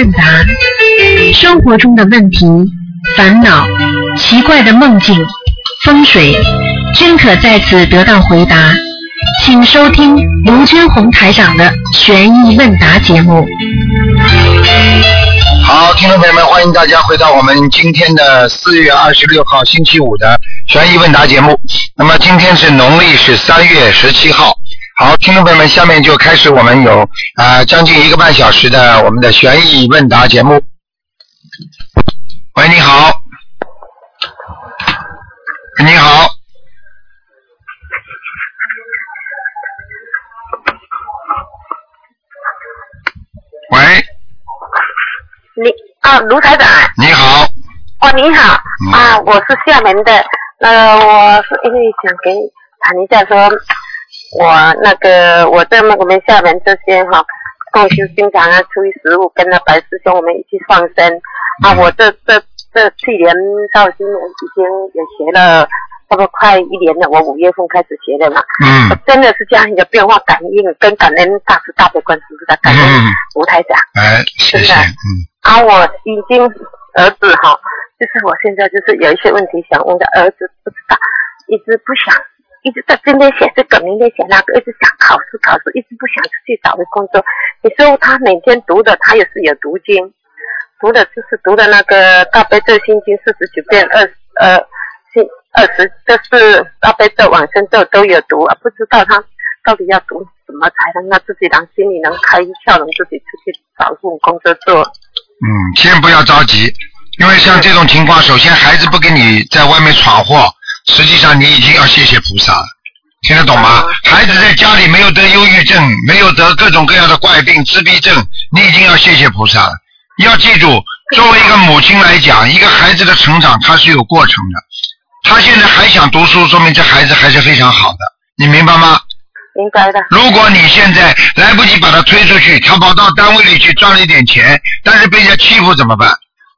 问答，生活中的问题、烦恼、奇怪的梦境、风水，均可在此得到回答。请收听卢军红台长的悬疑问答节目。好，听众朋友们，欢迎大家回到我们今天的四月二十六号星期五的悬疑问答节目。那么今天是农历是三月十七号。好，听众朋友们，下面就开始我们有啊将近一个半小时的我们的悬疑问答节目。喂，你好。你好。喂，你啊，卢台长。你好。哦，你好、嗯啊，我是厦门的。呃，我是因为想给你谈一下说，我那个我在我们厦门这些哈，共修经常啊，初一十五跟那白师兄我们一起放生。啊，我这这这去年到今年已经也学了。差不多快一年了，我五月份开始学的嘛，我嗯。真的是家庭的变化感应跟感恩大慈大悲观世音菩萨，感恩嗯，卢台长。哎，谢谢，真的。嗯。啊，我已经儿子哈，就是我现在就是有一些问题想问的，儿子不知道，一直不想，一直在今天写这个，明天写那个，一直想考试考试，一直不想出去找个工作。你说他每天读的，他也是有读经，读的就是读的那个大悲咒心经四十九遍，二呃心二十，这是大悲咒往生咒都有读，不知道他到底要读什么才能让自己让心里能开窍，能自己出去找份工作做。嗯，先不要着急，因为像这种情况，首先孩子不给你在外面闯祸，实际上你已经要谢谢菩萨了，听得懂吗？孩子在家里没有得忧郁症，没有得各种各样的怪病、自闭症，你已经要谢谢菩萨了。要记住，作为一个母亲来讲，一个孩子的成长他是有过程的。他现在还想读书，说明这孩子还是非常好的，你明白吗？应该的，如果你现在来不及把他推出去，他跑到单位里去赚了一点钱，但是被人家欺负怎么办？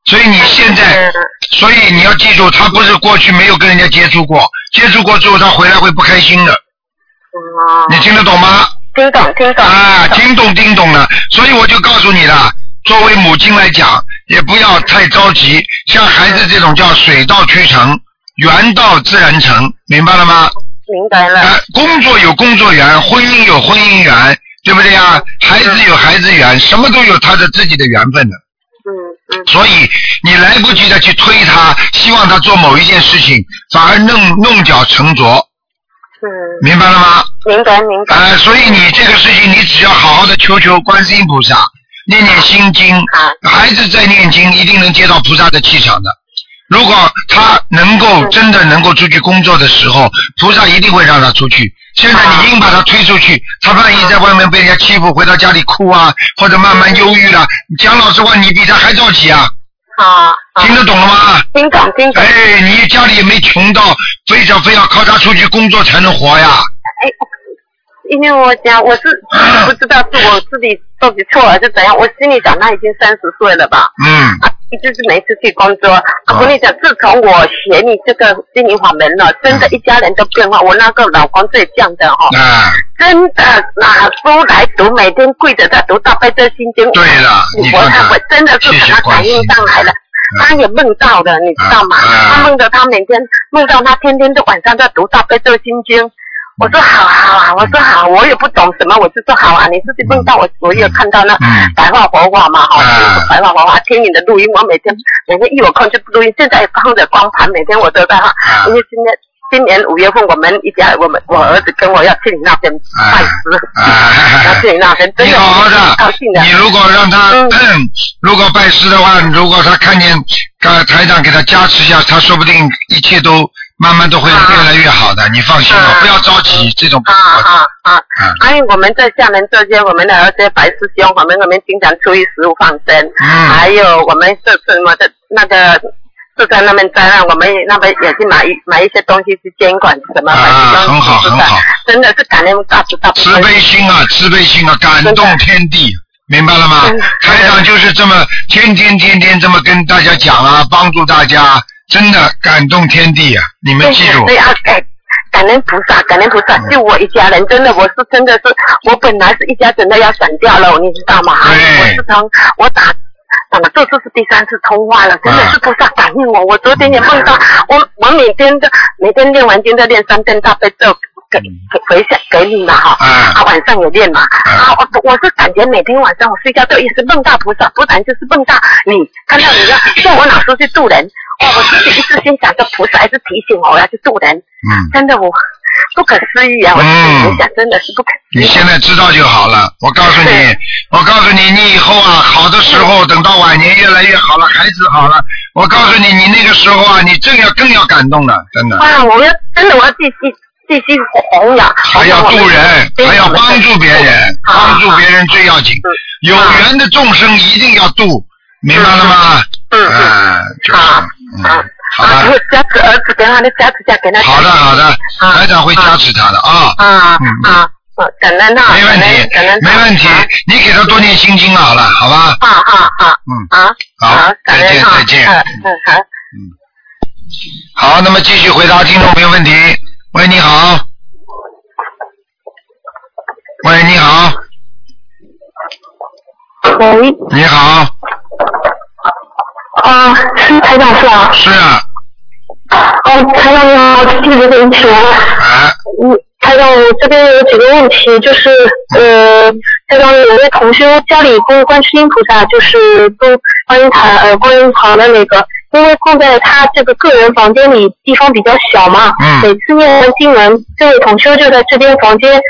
所以你现在，所以你要记住，他不是过去没有跟人家接触过，接触过之后他回来会不开心的，哦，你听得懂吗？听懂听懂，啊，听懂听懂了，所以我就告诉你了，作为母亲来讲，也不要太着急，像孩子这种叫水到渠成，缘到自然成，明白了吗？明白了，啊，工作有工作缘，婚姻有婚姻缘，对不对呀？孩子有孩子缘，什么都有他的自己的缘分的。所以你来不及的去推他，希望他做某一件事情，反而弄弄巧成拙，嗯，明白了吗？明白明白，啊，所以你这个事情，你只要好好的求求观世音菩萨，念念心经，好，孩子在念经，一定能接到菩萨的气场的。如果他能够真的能够出去工作的时候，菩萨一定会让他出去。现在你硬把他推出去，他万一在外面被人家欺负，回到家里哭啊，或者慢慢忧郁了，讲老实话，你比他还着急啊！啊，听得懂了吗？听懂听懂，哎，你家里也没穷到非常非要靠他出去工作才能活呀？哎，因为我讲我是不知道是我自己到底错了是怎样，我心里想那已经三十岁了吧，嗯，啊，就是没出去工作。啊，我跟你讲，自从我学你这个心灵法门了，真的，一家人都变化。我那个老公最犟的哈、啊，真的拿书来读，每天跪着在读大悲咒心经。对了，我看看我真的是把他感应上来了。他也梦到了，你知道吗？他梦到他每天梦到他天天都晚上在读大悲咒心经。我说好好啊，我说好，我也不懂什么，我就说好啊。你自己梦到我，我也看到那嗯白话佛法嘛，哈、嗯白话佛法，听你的录音，我每天每天一有空就录音，现在放着光盘，每天我都在哈。啊因为今天今年五月份，我们一家我们我儿子跟我要去你那边拜师，啊要去你那边，真的你好好很高的兴的。，你如果让他，嗯如果拜师的话，如果他看见呃台长给他加持一下，他说不定一切都慢慢都会啊越来越好的。你放心吧，啊不要着急，这种不啊。啊啊！嗯还有我们在厦门这些，我们的儿子白师兄，我们我们经常初一十五放生，嗯还有我们这次嘛的那个是在那边灾难，我们那边也去买一买一些东西去监管什么，啊很好很好真的是感恩大慈大悲慈悲心啊，慈悲心啊，感动天地，明白了吗？台长就是这么天天天天这么跟大家讲啊，帮助大家，真的感动天地啊！你们记住对，啊，感感恩菩萨，感恩菩萨，嗯就我一家人，真的，我是真的是，我本来是一家真的要散掉了，你知道吗？对我是从我打萨嘛，这次是第三次通话了，真的是菩萨感应我。我昨天也梦到，我我每天都每天练完经都练三遍大悲咒，给给回向给你嘛哈。啊啊，晚上也练嘛。啊，我我是感觉每天晚上我睡觉都一直梦到菩萨，不然就是梦到你，看到你要叫我老师去渡人。哇，我自己一直心想，这菩萨还是提醒我我要去渡人。嗯，真的我 不可思议啊！我心想，真的是不可思议。你现在知道就好了。我告诉你，我告诉你，你以后啊，好的时候，等到晚年越来越好了，孩子好了，我告诉你，你那个时候啊，你正要更要感动了，真的。哇，我要真的我要继续继续弘扬，还要渡人，还要帮助别人，帮助别人最要紧。有缘的众生一定要渡，明白了吗？嗯嗯嗯，就是，啊嗯啊，好啊，了，加持儿子，给他的加持下给他。好的，好的，啊。台长会加持他的啊，啊嗯。啊，啊感恩啊，没问题感恩，没问题啊，你给他多念心经好了，好吧？啊啊啊嗯，啊，好感再见再见。嗯好嗯好。好，那么继续回答听众朋友问题。喂，你好。喂，你好，喂，你好，啊，是台长是吧？是啊，哦，台长你好，弟子给你请安。哎，嗯，台长，我这边有几个问题，就是呃，台长有位同修家里供观世音菩萨，就是供观音堂呃观音堂的那个，因为供在他这个个人房间里地方比较小嘛，嗯每次念完经文，这位同修就在这边房间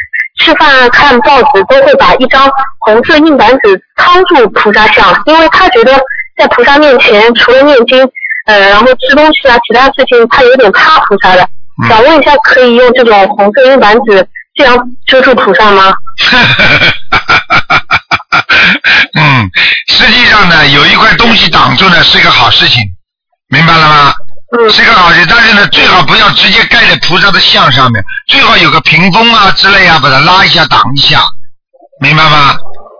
吃饭、看报纸，都会把一张红色硬板纸套住菩萨像，因为他觉得在菩萨面前除了念经，呃，然后吃东西啊，其他事情他有点怕菩萨的。嗯想问一下，可以用这种红色硬板纸这样遮住菩萨吗？嗯，实际上呢，有一块东西挡住呢，是个好事情，明白了吗？嗯是个好事，但是呢，最好不要直接盖在菩萨的像上面，最好有个屏风啊之类啊，把它拉一下挡一下，明白吗？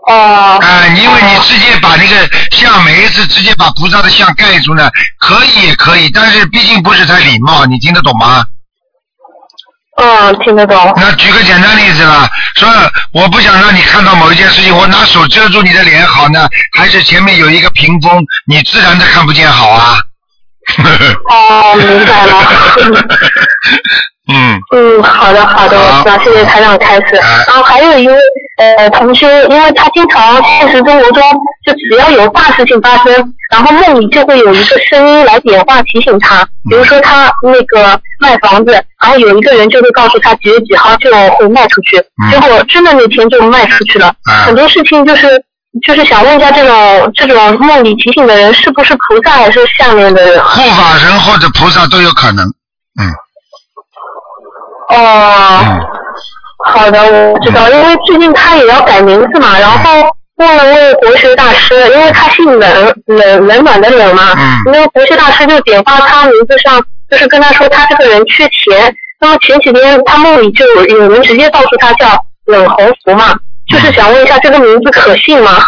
哦、啊、因为你直接把那个像每一次直接把菩萨的像盖住呢，可以也可以，但是毕竟不是太礼貌，你听得懂吗？嗯，听得懂。那举个简单例子啦，说我不想让你看到某一件事情，我拿手遮住你的脸好呢，还是前面有一个屏风，你自然的看不见好啊？哦，明白了。嗯，嗯，好的，好的，我知道，谢谢台长开始。哎然后还有一位呃同学，因为他经常现实生活中就只要有大事情发生，然后梦里就会有一个声音来点化提醒他，比如说他那个卖房子，然后有一个人就会告诉他几月几号就会卖出去，嗯结果真的那天就卖出去了。啊很多事情就是就是想问一下，这种这种梦里提醒的人是不是菩萨还是下面的人啊？护法神或者菩萨都有可能。嗯哦。嗯好的，我知道，因为最近他也要改名字嘛，然后问了问国学大师，因为他姓冷，冷冷暖的冷嘛，嗯因为国学大师就点化他名字上，就是跟他说他这个人缺钱，那么前几天他梦里就有有人直接告诉他叫冷鸿福嘛，就是想问一下这个名字可信吗？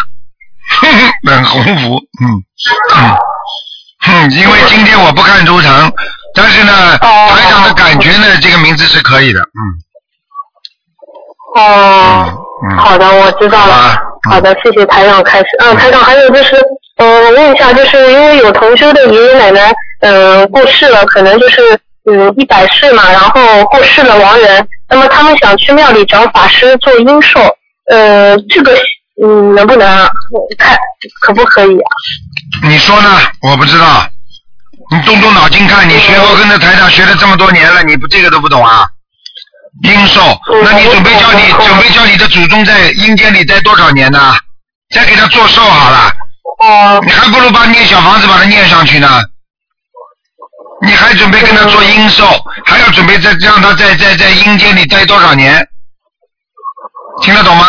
冷鸿福，嗯嗯嗯，因为今天我不看图腾，但是呢，哦台长的感觉呢，这个名字是可以的，嗯哦，嗯，好的，我知道了。好的，谢谢台长开始。嗯，台长还有就是，嗯、我问一下，就是因为有同修的爷爷奶奶，嗯、过世了，可能就是嗯一百岁嘛，然后过世了亡人，那么他们想去庙里找法师做阴寿，呃，这个嗯能不能啊？看可不可以啊？你说呢？我不知道，你动动脑筋看，你学佛跟着台长学了这么多年了，你不这个都不懂啊？阴寿，那你准备叫你准备叫你的祖宗在阴间里待多少年呢？再给他做寿好了，哦、你还不如把念小房子把它念上去呢。你还准备跟他做阴寿，还要准备再让他在在在阴间里待多少年？听得懂吗？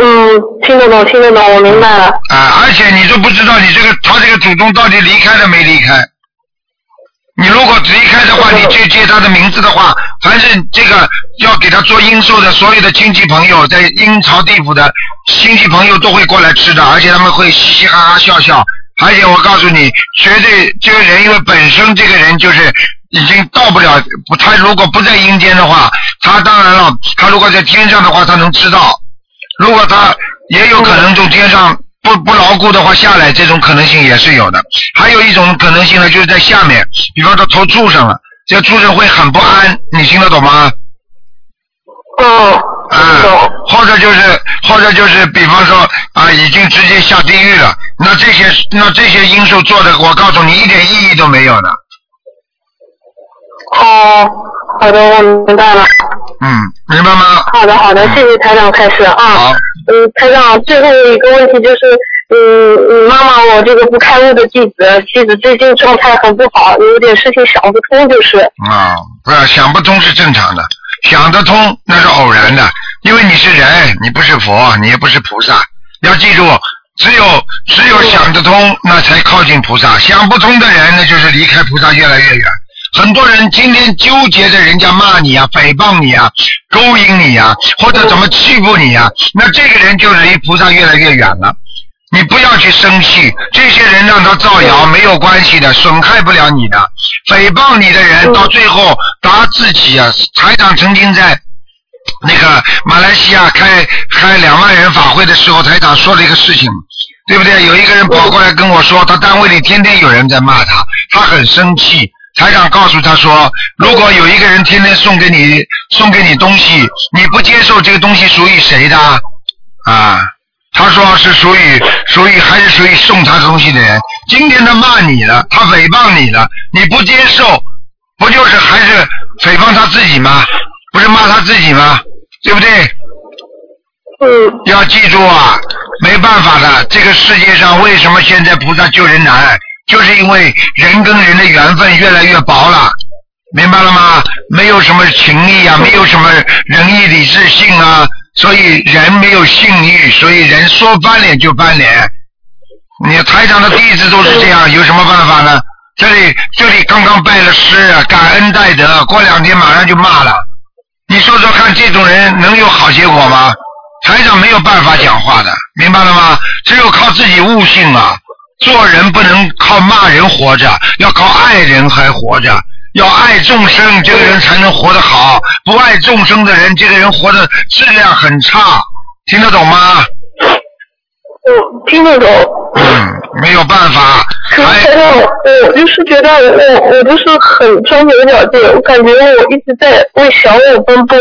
嗯，听得懂，听得懂，我明白了。啊，而且你都不知道你这个他这个祖宗到底离开了没离开。你如果离开的话，你去接他的名字的话，凡是这个要给他做阴寿的所有的亲戚朋友，在阴曹地府的亲戚朋友都会过来吃的，而且他们会嘻嘻哈哈笑笑。而且我告诉你，绝对这个人，因为本身这个人就是已经到不了，不他如果不在阴间的话，他当然了，他如果在天上的话，他能知道。如果他也有可能从天上不不牢固的话下来，这种可能性也是有的。还有一种可能性呢，就是在下面，比方说头柱上了，这畜生会很不安，你听得懂吗？哦，啊。，或者就是或者就是，比方说啊，已经直接下地狱了，那这些那这些因素做的，我告诉你一点意义都没有的。哦，好的，我明白了。嗯，明白吗？好的，好的，谢谢台长开始啊。好，嗯，台长，最后一个问题就是，嗯嗯，妈妈，我这个不开悟的弟子，弟子最近状态很不好，有点事情想不通，就是。啊，不是想不通是正常的，想得通那是偶然的，因为你是人，你不是佛，你也不是菩萨。要记住，只有只有想得通，那才靠近菩萨；想不通的人，那就是离开菩萨越来越远。很多人今天纠结着人家骂你啊、诽谤你啊、勾引你啊，或者怎么欺负你啊，那这个人就离菩萨越来越远了。你不要去生气，这些人让他造谣没有关系的，损害不了你的。诽谤你的人到最后打自己啊！台长曾经在那个马来西亚开开两万人法会的时候，台长说了一个事情，对不对？有一个人跑过来跟我说，他单位里天天有人在骂他，他很生气。台长告诉他说，如果有一个人天天送给你送给你东西，你不接受这个东西属于谁的啊？他说是属于属于还是属于送他东西的人。今天他骂你了，他诽谤你了，你不接受，不就是还是诽谤他自己吗？不是骂他自己吗？对不对？嗯要记住啊，没办法的，这个世界上为什么现在菩萨救人难，就是因为人跟人的缘分越来越薄了，明白了吗？没有什么情义啊，没有什么仁义礼智信啊，所以人没有信誉，所以人说翻脸就翻脸。你台长的弟子都是这样，有什么办法呢？这里这里刚刚拜了师，感恩戴德，过两天马上就骂了。你说说看，这种人能有好结果吗？台长没有办法讲话的，明白了吗？只有靠自己悟性啊！做人不能靠骂人活着，要靠爱人还活着，要爱众生，这个人才能活得好。不爱众生的人，这个人活的质量很差，听得懂吗？嗯，听得懂。嗯，没有办法，可是还台长，我就是觉得我我就是很钻牛角尖，我感觉我一直在为小我奔波。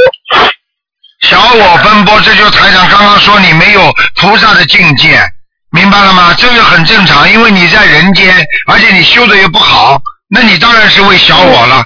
小我奔波，这就是台长刚刚说你没有菩萨的境界，明白了吗？这个很正常，因为你在人间，而且你修的也不好，那你当然是为小我了，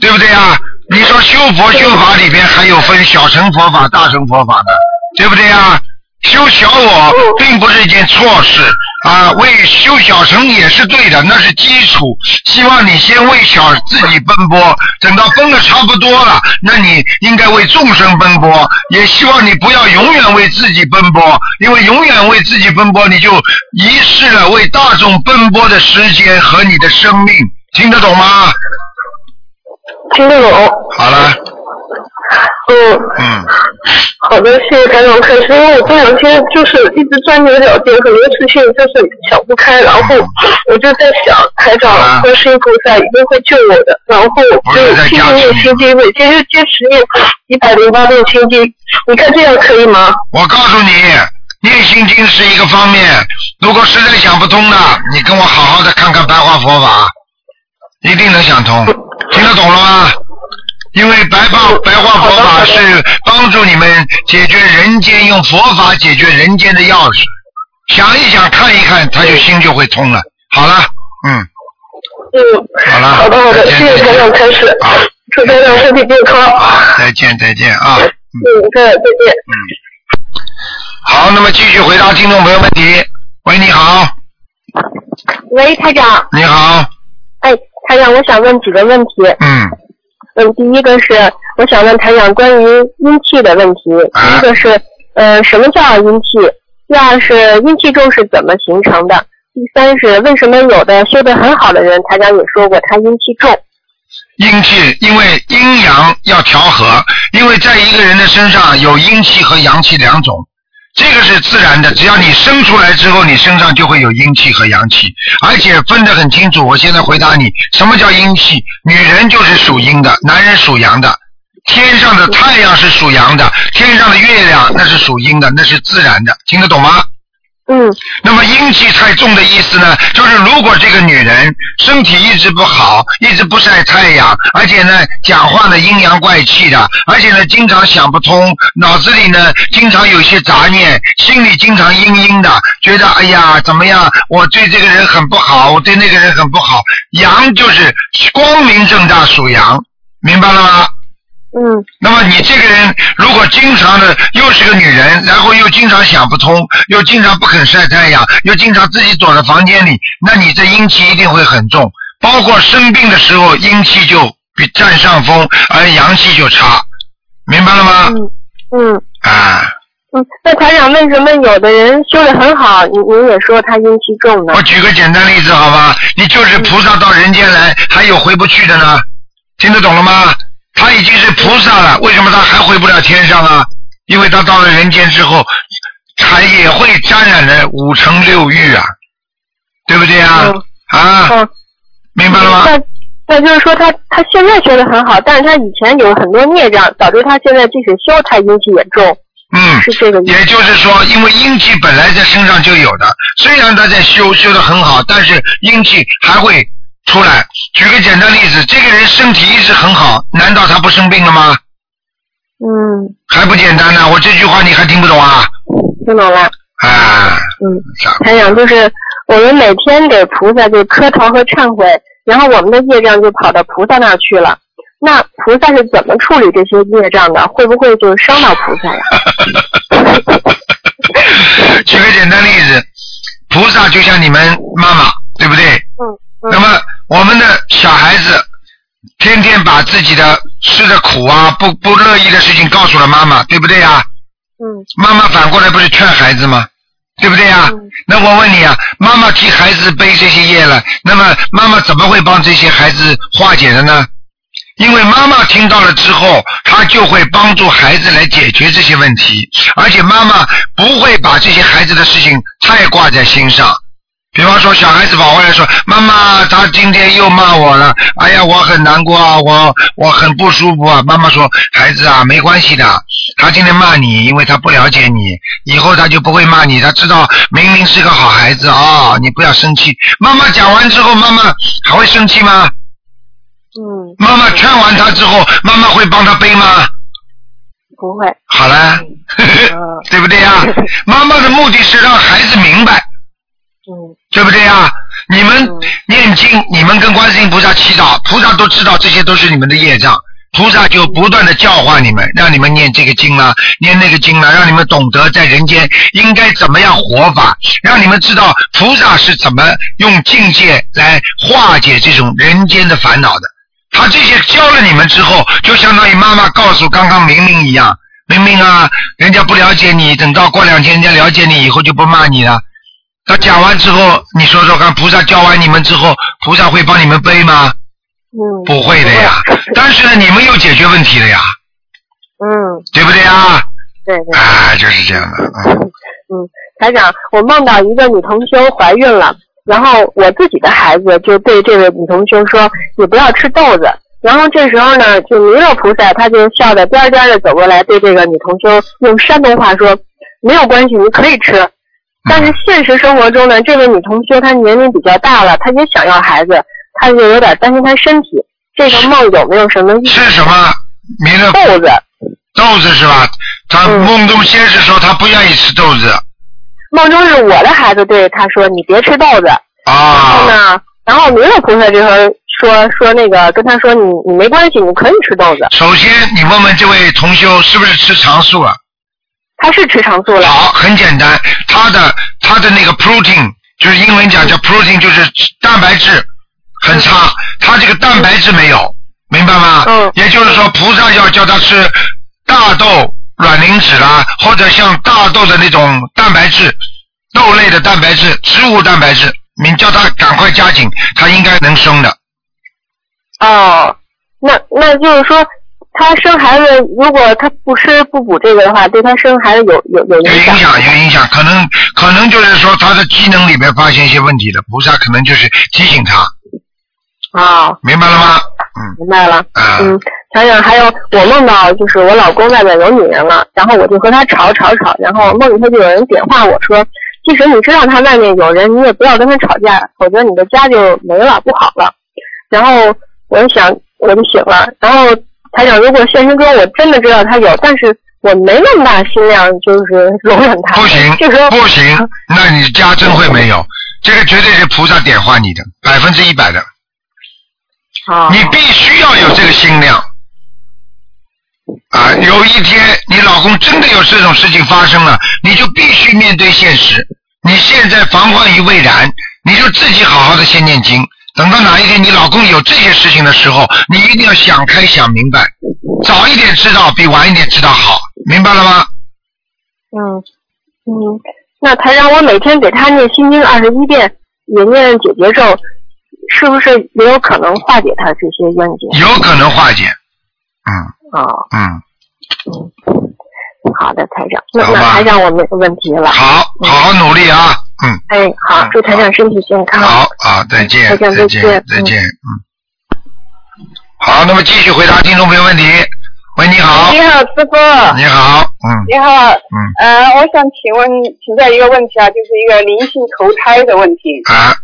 对不对啊？你说修佛修法里边还有分小乘佛法、大乘佛法的，对不对啊？修小我并不是一件错事啊，为修小乘也是对的，那是基础。希望你先为小自己奔波，等到奔的差不多了，那你应该为众生奔波。也希望你不要永远为自己奔波，因为永远为自己奔波，你就遗失了为大众奔波的时间和你的生命。听得懂吗？听得懂。好了，嗯，嗯，好的，谢谢台长开始，因为我这两天就是一直钻牛角尖，很多事情就是想不开，然后我就在想，台啊长观世音菩萨一定会救我的，然后就继续念心经，每天就坚持念一百零八遍心经，你看这样可以吗？我告诉你，念心经是一个方面，如果实在想不通的，你跟我好好的看看白话佛法，一定能想通。听得懂了吗？因为白话白话佛法是帮助你们解决人间，用佛法解决人间的钥匙。想一想，看一看，他就心就会通了。好了，嗯，嗯，好了好的好的，谢谢台长开始。好，祝台长身体健康，好，再见再见啊。嗯，再再见。嗯。好，那么继续回答听众朋友问题。喂，你好，喂，台长，你好，哎，台长，我想问几个问题。嗯，嗯，第一个是我想问台长关于阴气的问题。啊第一个是，呃，什么叫阴气？第二是阴气重是怎么形成的？第三是为什么有的修得很好的人，台长也说过他阴气重。阴气，因为阴阳要调和，因为在一个人的身上有阴气和阳气两种，这个是自然的。只要你生出来之后，你身上就会有阴气和阳气，而且分得很清楚。我现在回答你，什么叫阴气？女人就是属阴的，男人属阳的。天上的太阳是属阳的，天上的月亮那是属阴的，那是自然的，听得懂吗？嗯那么阴气太重的意思呢，就是如果这个女人身体一直不好，一直不晒太阳，而且呢讲话呢阴阳怪气的，而且呢经常想不通，脑子里呢经常有些杂念，心里经常阴阴的，觉得哎呀怎么样，我对这个人很不好，我对那个人很不好。阳就是光明正大属阳，明白了吗？嗯那么你这个人如果经常的又是个女人，然后又经常想不通，又经常不肯晒太阳，又经常自己躲在房间里，那你这阴气一定会很重。包括生病的时候，阴气就比占上风，而阳气就差，明白了吗？嗯嗯啊，嗯。那团长，为什么有的人修的很好，您您也说他阴气重呢我？举个简单例子好吧？你就是菩萨到人间来，还有回不去的呢，听得懂了吗？他已经是菩萨了，为什么他还回不了天上啊？因为他到了人间之后，他也会沾染了五尘六欲啊，对不对啊？嗯啊，嗯。明白了吗？那那就是说他他现在修的很好，但是他以前有很多孽障，导致他现在即使修，他阴气也重，嗯，是这个意思。也就是说，因为阴气本来在身上就有的，虽然他在修修的很好，但是阴气还会出来。举个简单例子，这个人身体一直很好，难道他不生病了吗？嗯，还不简单呢？我这句话你还听不懂啊？听懂了。啊，嗯，还想就是我们每天给菩萨就磕头和忏悔，然后我们的业障就跑到菩萨那儿去了。那菩萨是怎么处理这些业障的？会不会就伤到菩萨呀？举个简单例子，菩萨就像你们妈妈，对不对？嗯嗯那么我们的小孩子天天把自己的吃的苦啊、不不乐意的事情告诉了妈妈，对不对呀？嗯妈妈反过来不是劝孩子吗？对不对呀？嗯那我问你啊，妈妈替孩子背这些业了，那么妈妈怎么会帮这些孩子化解的呢？因为妈妈听到了之后，她就会帮助孩子来解决这些问题，而且妈妈不会把这些孩子的事情太挂在心上。比方说，小孩子跑过来说：“妈妈，他今天又骂我了，哎呀，我很难过啊，我我很不舒服啊。”妈妈说：“孩子啊，没关系的，他今天骂你，因为他不了解你，以后他就不会骂你，他知道明明是个好孩子啊、你不要生气。”妈妈讲完之后，妈妈还会生气吗？嗯，妈妈劝完他之后，妈妈会帮他背吗？不会。好了，对不对呀？妈妈的目的是让孩子明白，嗯对不对呀？你们嗯念经，你们跟观世音菩萨祈祷，菩萨都知道这些都是你们的业障，菩萨就不断的教化你们，让你们念这个经啦，念那个经啦，让你们懂得在人间应该怎么样活法，让你们知道菩萨是怎么用境界来化解这种人间的烦恼的。他这些教了你们之后，就相当于妈妈告诉刚刚明明一样，明明啊，人家不了解你，等到过两天人家了解你以后就不骂你了。他讲完之后，你说说看，菩萨教完你们之后，菩萨会帮你们背吗？嗯。不会的呀。但是呢，你们又解决问题了呀，嗯，对不对呀？对对。啊，就是这样的。嗯嗯，台长，我梦到一个女同修怀孕了，然后我自己的孩子就对这位女同修说：“你不要吃豆子。”然后这时候呢，就弥勒菩萨他就笑得颠颠的走过来，对这个女同修用山东话说：“没有关系，你可以吃。”但是现实生活中呢，这位女同学她年龄比较大了，她也想要孩子，她就有点担心她身体。这个梦有没有什么意是什么？名字豆子，豆子是吧？他嗯梦中先是说她不愿意吃豆子梦中是我的孩子对她说：“你别吃豆子。”啊然后啊。呢，然后弥勒菩萨这会儿说说那个跟她说你你没关系，你可以吃豆子。首先，你问问这位同修是不是吃长素了？他是吃长素了。好，很简单，他的他的那个 protein 就是英文讲叫 protein，就是蛋白质很差，他这个蛋白质没有，明白吗？嗯也就是说，菩萨要叫他吃大豆卵磷脂啦，或者像大豆的那种蛋白质，豆类的蛋白质、植物蛋白质，你叫他赶快加紧，他应该能生的。哦，那那就是说，他生孩子如果他不吃不补这个的话，对他生孩子有有有影响。有影响，有影响，可能可能就是说他的机能里面发现一些问题了，菩萨可能就是提醒他，啊、明白了吗？嗯明白了。啊。嗯，想想还有我梦到就是我老公外面有女人了，然后我就和他吵吵吵，然后梦里头就有人点化我说，即使你知道他外面有人，你也不要跟他吵架，否则你的家就没了，不好了。然后我就想，我就醒了。然后台长，如果现实中我真的知道他有，但是我没那么大心量，就是容忍他。不行这时候，不行，那你家真会没有，这个绝对是菩萨点化你的，百分之一百的，好，你必须要有这个心量。啊，有一天你老公真的有这种事情发生了，你就必须面对现实。你现在防患于未然，你就自己好好的先念经。等到哪一天你老公有这些事情的时候，你一定要想开想明白，早一点知道比晚一点知道好，明白了吗？嗯嗯，那台长，我每天给他念心经二十一遍，也念解结咒，是不是也有可能化解他这些冤结？有可能化解。嗯啊，嗯，好的，台长。那那台长，我没有问题了。好，好好努力啊。嗯，哎，好，祝台长身体健康。好啊，再见，台长再再见再见，嗯。好，那么继续回答听众朋友问题。喂，你好，你好，师傅。你好，嗯你好，嗯呃，我想请问请教一个问题啊，就是一个灵性投胎的问题。啊，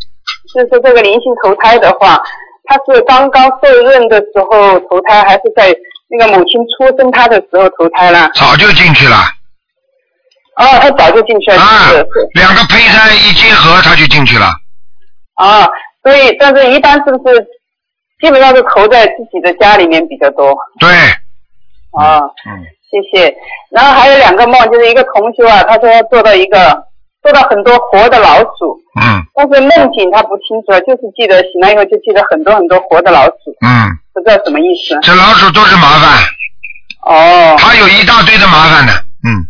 就是这个灵性投胎的话，他是刚刚受孕的时候投胎，还是在那个母亲出生他的时候投胎了？早就进去了哦，他早就进去了，啊两个胚胎一结合，他就进去了。啊，所以但是一般是不是基本上是投在自己的家里面比较多？对，啊，嗯谢谢。然后还有两个梦，就是一个同修啊，他说做到一个做到很多活的老鼠，嗯但是梦境他不清楚，就是记得醒来以后就记得很多很多活的老鼠，嗯，不知道什么意思。这老鼠都是麻烦，哦他有一大堆的麻烦呢。嗯，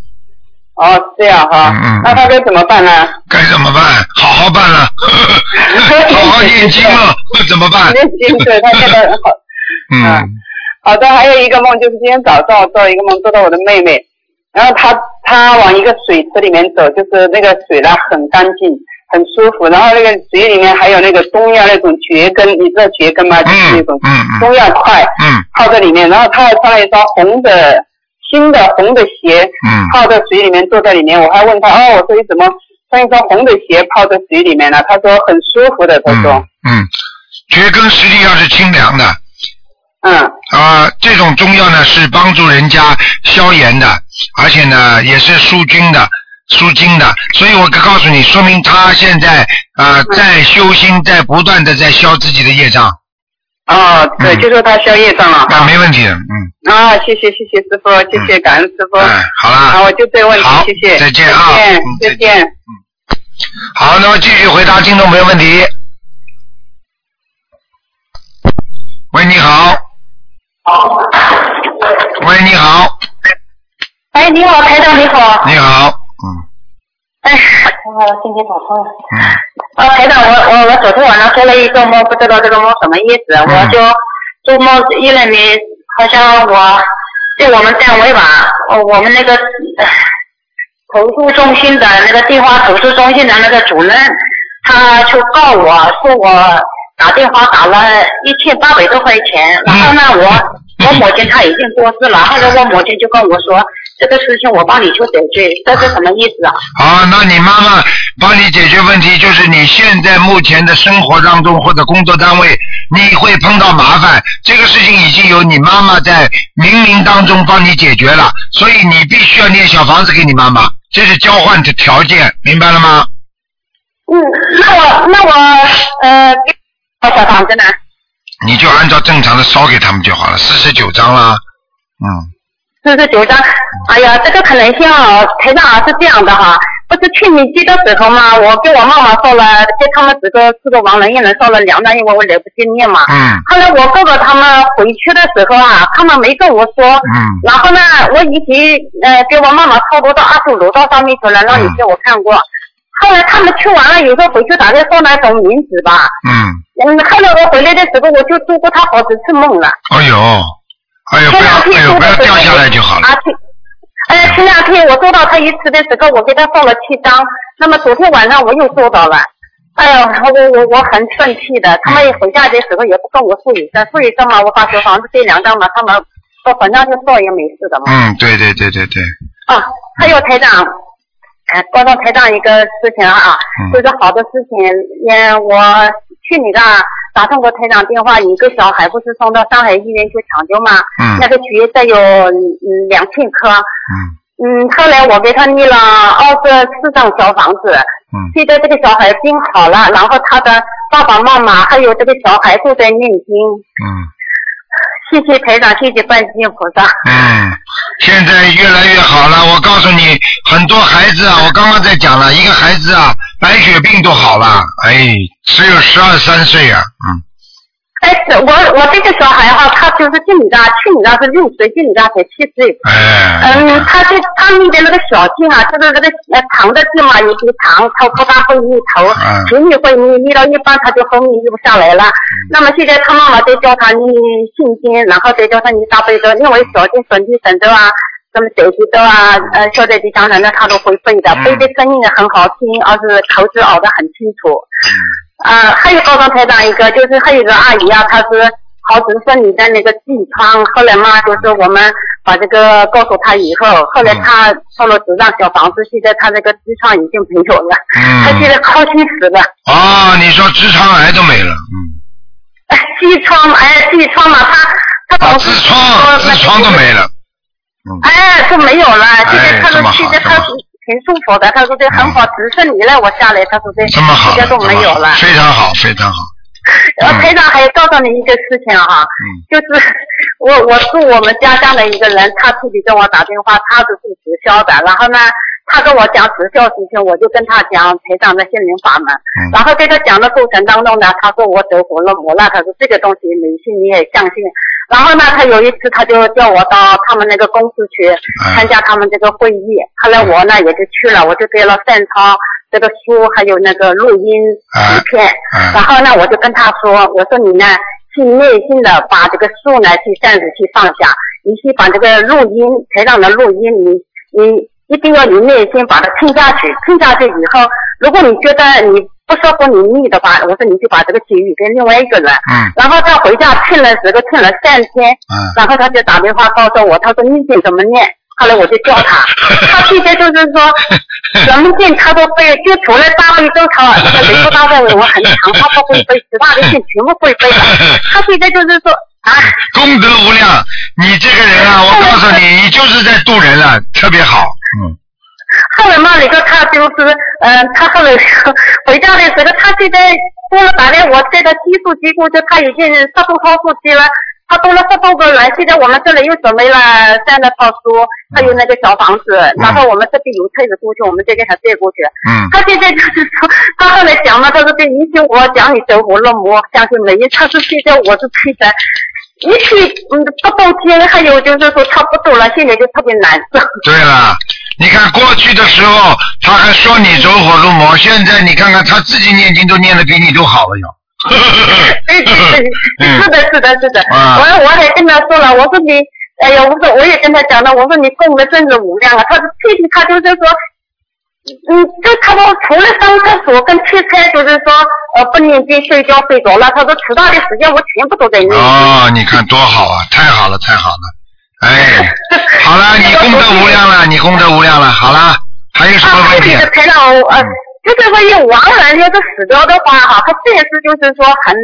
哦，是这样哈，嗯嗯那他该怎么办呢？该怎么办？好好办了，好好念经了，怎么办？念经对他现在好。嗯好的，还有一个梦就是今天早上我做了一个梦，做到我的妹妹，然后她她往一个水池里面走，就是那个水呢很干净，很舒服，然后那个水里面还有那个中药那种蕨根，你知道蕨根吗？就是那种中药块嗯泡在里面，然后她还穿了一双红的新的红的鞋，嗯泡在水里面坐在里面，我还问他哦，我说你怎么穿一双红的鞋泡在水里面呢？他说很舒服的，他说嗯，嗯，蕨根实际上是清凉的。嗯啊，这种中药呢是帮助人家消炎的，而且呢也是疏菌的、疏经的。所以我告诉你，说明他现在啊、嗯在修心，在不断的在消自己的业障，哦，对，嗯就说他消业障了那哈。没问题，嗯，啊，谢谢谢谢师傅，谢谢感恩师傅。哎，好好，啦，我就这个问题好，谢谢。再见啊再见嗯，再再见。好，那么继续回答听众朋友问题。喂，你好。喂，你好，哎，你好，台长，你好。你好，嗯哎，我今天打通了。嗯呃，台长，我我我昨天晚上做了一个梦，不知道这个梦什么意思，嗯我就做梦一认为好像我在我们单位吧，呃我们那个呃投诉中心的那个电话投诉中心的那个主任，他就告我说我打电话打了一千八百多块钱，然后呢我。我母亲她已经过世了，后来我母亲就跟我说，这个事情我帮你去解决，这是什么意思啊？好，那你妈妈帮你解决问题，就是你现在目前的生活当中或者工作单位，你会碰到麻烦，这个事情已经由你妈妈在冥冥当中帮你解决了，所以你必须要念小房子给你妈妈，这是交换的条件，明白了吗？嗯，那我那我呃，给小房子呢？你就按照正常的烧给他们就好了，四十九张啦，嗯，四十九张。哎呀，这个可能性啊，台长啊是这样的哈，不是去年接的时候嘛，我给我妈妈说了，给他们几个四个亡人一人烧了两张，因为我来不及念嘛。嗯后来我哥哥他们回去的时候啊，他们没跟我说。嗯然后呢，我以前呃给我妈妈超度到二十五道上面去了，让你给我看过。后来他们去完了以后回去打电话那种名字吧，嗯，嗯，后来我回来的时候我就做过他好几次梦了。哎呦，哎呦，不要，哎呦，不要掉下来就好了啊，，前呃，前两天我收到他一次的时候，我给他放了七张。那么昨天晚上我又收到了。哎呀，我我我很生气的，他们回家的时候也不跟我说一声，说一声嘛，我把小房子这两张嘛，他们说反正就烧也没事的嘛。嗯，对对对对对，啊，还有台长，呃，告诉台长一个事情啊，嗯就是好多事情。嗯，我去你那儿打通过台长电话，有一个小孩不是送到上海医院去抢救吗？嗯那个血再有嗯两千颗。嗯嗯，后来我给他立了二十四张小房子，嗯现在这个小孩病好了，然后他的爸爸妈妈还有这个小孩都在念经。嗯谢谢台长，谢谢观世音菩萨。嗯，现在越来越好了。我告诉你，很多孩子啊，我刚刚在讲了，一个孩子啊，白血病都好了，哎，只有十二三岁啊，嗯。哎，我我这个小孩哈，他就是进你家，去你家是六岁，进你家才七岁。哎，嗯，他就他那边那个小径啊，就是那个呃长的地嘛，有些长，他不大会逆头嗯，前面会逆，逆到一半他就后面逆不下来了。那么现在他妈妈在教他念心经，然后再教他念大悲咒，因为小经准提神咒啊。什么手机都啊，呃，小在地上人呢，他都会背的，背的声音也很好听，而是口齿咬得很清楚。啊，还有高中台长一个，就是还有一个阿姨啊，她是好只是说你的那个痔疮，后来嘛，就是我们把这个告诉她以后，后来她送了十张小房子，现在她那个痔疮已经没有了，她现嗯，在高兴死了。哦，你说痔疮癌都没了，嗯，哎，痔疮，哎，痔疮嘛，她她啊，总是痔疮，说痔疮都没。了，哎，都没有了，现在他说现在他是挺舒服的，他说这很好，只是你让我下来，他说这这么好，都没有了。非常好，非常好，呃，嗯。台长还告诉你一个事情哈、嗯。就是我我是我们家乡的一个人，他自己跟我打电话，他是做直销的，然后呢，他跟我讲直销事情，我就跟他讲台长的心灵法门，嗯。然后在他讲的过程当中呢，他说我得火入魔了，他说这个东西你信你也相信，然后呢，他有一次他就叫我到他们那个公司去嗯。参加他们这个会议，后来我呢也就去了，我就给了善超这个书还有那个录音嗯。影片。嗯。然后呢，我就跟他说，我说你呢，去内心的把这个书呢，去暂时去放下，你去把这个录音台上的录音，你你一定要你耐心把它听下去，听下去以后，如果你觉得你不说服你腻的话，我说你就把这个给予给另外一个人。嗯然后他回家听了这个听了三天，嗯，然后他就打电话告诉我，他说你经怎么念？后来我就教他，他现在就是说什么经他都背，就除了大悲咒他这个雷佛大忏悔文很强，他不会背，其他的经全部会背了。他现在就是说啊，功德无量，你这个人啊，我告诉你，你就是在渡人了，特别好，嗯，后来嘛，那个他就是，嗯、他后来回家的时候，他现在过了大概我这个技术机构，就他已经十多套书籍了，他多了十多个人。现在我们这里又准备了三十套书，还有那个小房子，然后我们这边有车子过去，我们再给他带过去。嗯，他现在就是说，他后来讲嘛，他说对，你听我讲你走火入魔，相信没有。他说现在我是推的，一去嗯不动听，还有就是说他不动了，现在就特别难受。对了，你看过去的时候他还说你走火入魔，现在你看看他自己念经都念的比你都好了哟。对 对对，嗯是的，是的，是的。啊我我也跟他说了，我说你，哎呀，我说我也跟他讲了，我说你供的真是无量啊。他说具体他就是说，嗯，就他说除了上厕所跟吃菜，就是说呃不念经睡觉睡着了，他说其他的时间我全部都在念经。哦，你看多好啊，太好了，太好了，哎，好了，你功德无量了，你功德无量了，好了，还有什么啊，问题呃，就是说有亡人要是死掉的话哈，他这也是就是说很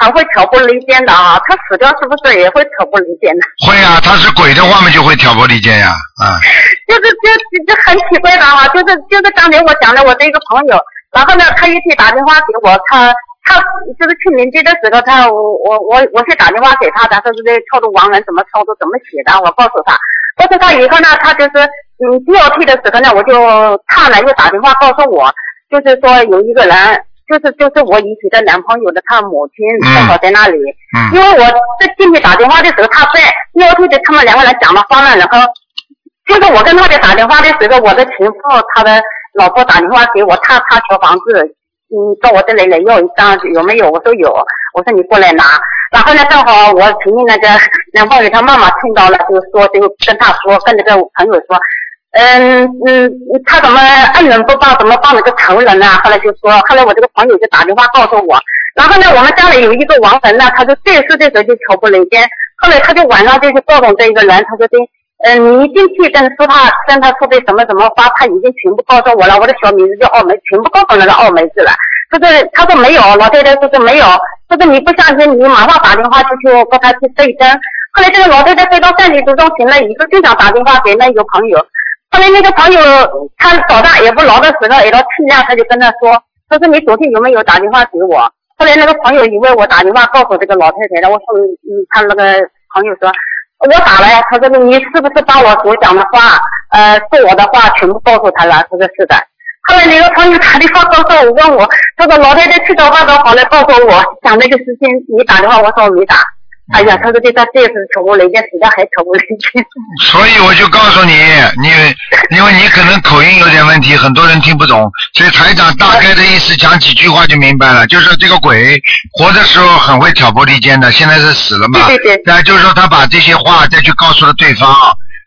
很会挑拨离间的啊，他死掉是不是也会挑拨离间呢？会啊，他是鬼的话嘛，就会挑拨离间呀，啊，就是这这这很奇怪的哈，就是就是刚才我讲的我的一个朋友，然后呢，他一天打电话给我，他他就是去年接的时候，他我我我我是打电话给他的，他说这超度亡人怎么操作怎么写的，我告诉他，告诉他以后呢，他就是嗯第二天的时候呢，我就他呢又打电话告诉我，就是说有一个人。就是就是我以前的男朋友的他母亲嗯正好在那里，嗯因为我在进去打电话的时候他在，第二天的他们两个人讲了话了，然后就是我跟他在打电话的时候，我的情妇他的老婆打电话给我，他他求房子，嗯，到我这里来要一张，有没有？我说有，我说你过来拿。然后呢，正好我前面那个男朋友他妈妈听到了，就说就跟他说，跟那个朋友说，嗯嗯，他怎么恩人不报，怎么报那个仇人呢？后来就说，后来我这个朋友就打电话告诉我，然后呢，我们家里有一个亡人呢，他就这事的时候就挑拨离间，后来他就晚上就去告诉这一个人，他说的，嗯，你进去跟说他跟他说的什么什么话，他已经全部告诉我了。我的小名字叫澳门，全部告诉那个澳门子了。就是他说没有，老太太说是没有，说是你不相信，你马上打电话出去跟他去对证。后来这个老太太飞到山里之中醒了以后，就想打电话给那个朋友。后来那个朋友他早上也不老的时候，也到天亮他就跟他说，他说你昨天有没有打电话给我？后来那个朋友以为我打电话告诉这个老太太了，我说嗯，他那个朋友说。我打了呀，他说你是不是把我所讲的话，呃，是我的话全部告诉他了？他说是的。后来那个朋友打电话告诉我，问我，他说老太太去找爸爸好了，告诉我讲那个事情，你打电话，我说我没打。哎呀，他说这他这次扯不雷劲，实在还扯不雷劲。所以我就告诉你，你因为你可能口音有点问题，很多人听不懂，所以台长大概的意思讲几句话就明白了，就是这个鬼活的时候很会挑拨离间的，现在是死了嘛，对对对那就是说他把这些话再去告诉了对方。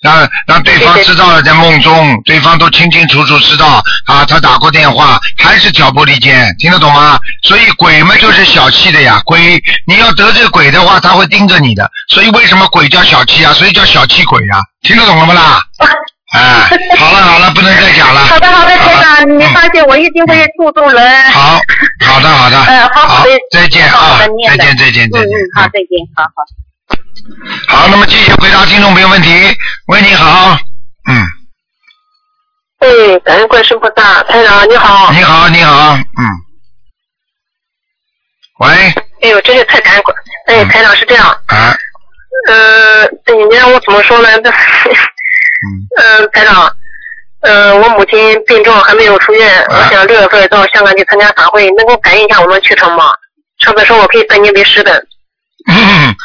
让让对方知道了，在梦中，对方都清清楚楚知道啊，他打过电话，还是挑拨离间，听得懂吗？所以鬼嘛就是小气的呀，鬼你要得罪鬼的话，他会盯着你的，所以为什么鬼叫小气啊？所以叫小气鬼呀，听得懂了不啦？哎，好了好了，不能再讲了。好的好的，台长，你嗯放心，我一定会注重人。好，好的好的，嗯，好好的，再见啊再见再见再见。嗯嗯，好，再见，好好。好，那么继续回答听众朋友问题。喂，你好，嗯，哎，感恩观世菩萨，台长你好。你好你好，嗯，喂，哎呦，真是太感恩观。哎，嗯台长是这样，啊，嗯、呃，你让我怎么说呢？这，嗯，嗯、台长，嗯、我母亲病重还没有出院，啊我想六月份到香港去参加法会，能够感应一下我们去成吗？上次说我可以拜您为师的。嗯，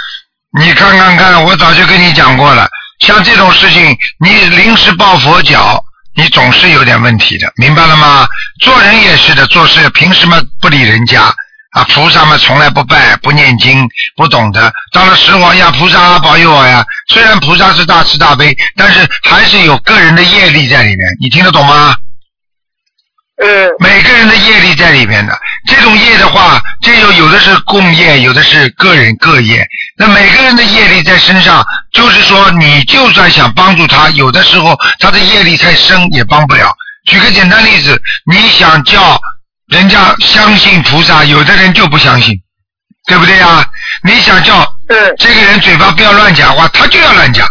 你看看看，我早就跟你讲过了，像这种事情，你临时抱佛脚，你总是有点问题的，明白了吗？做人也是的，做事凭什么不理人家？啊，菩萨嘛从来不拜，不念经，不懂得。到了时候呀，菩萨保佑我呀！虽然菩萨是大慈大悲，但是还是有个人的业力在里面，你听得懂吗？嗯每个人的业力在里面的，这种业的话，这有有的是共业，有的是个人各业。那每个人的业力在身上，就是说，你就算想帮助他，有的时候他的业力太深也帮不了。举个简单例子，你想叫人家相信菩萨，有的人就不相信，对不对呀？你想叫嗯这个人嘴巴不要乱讲话，他就要乱讲，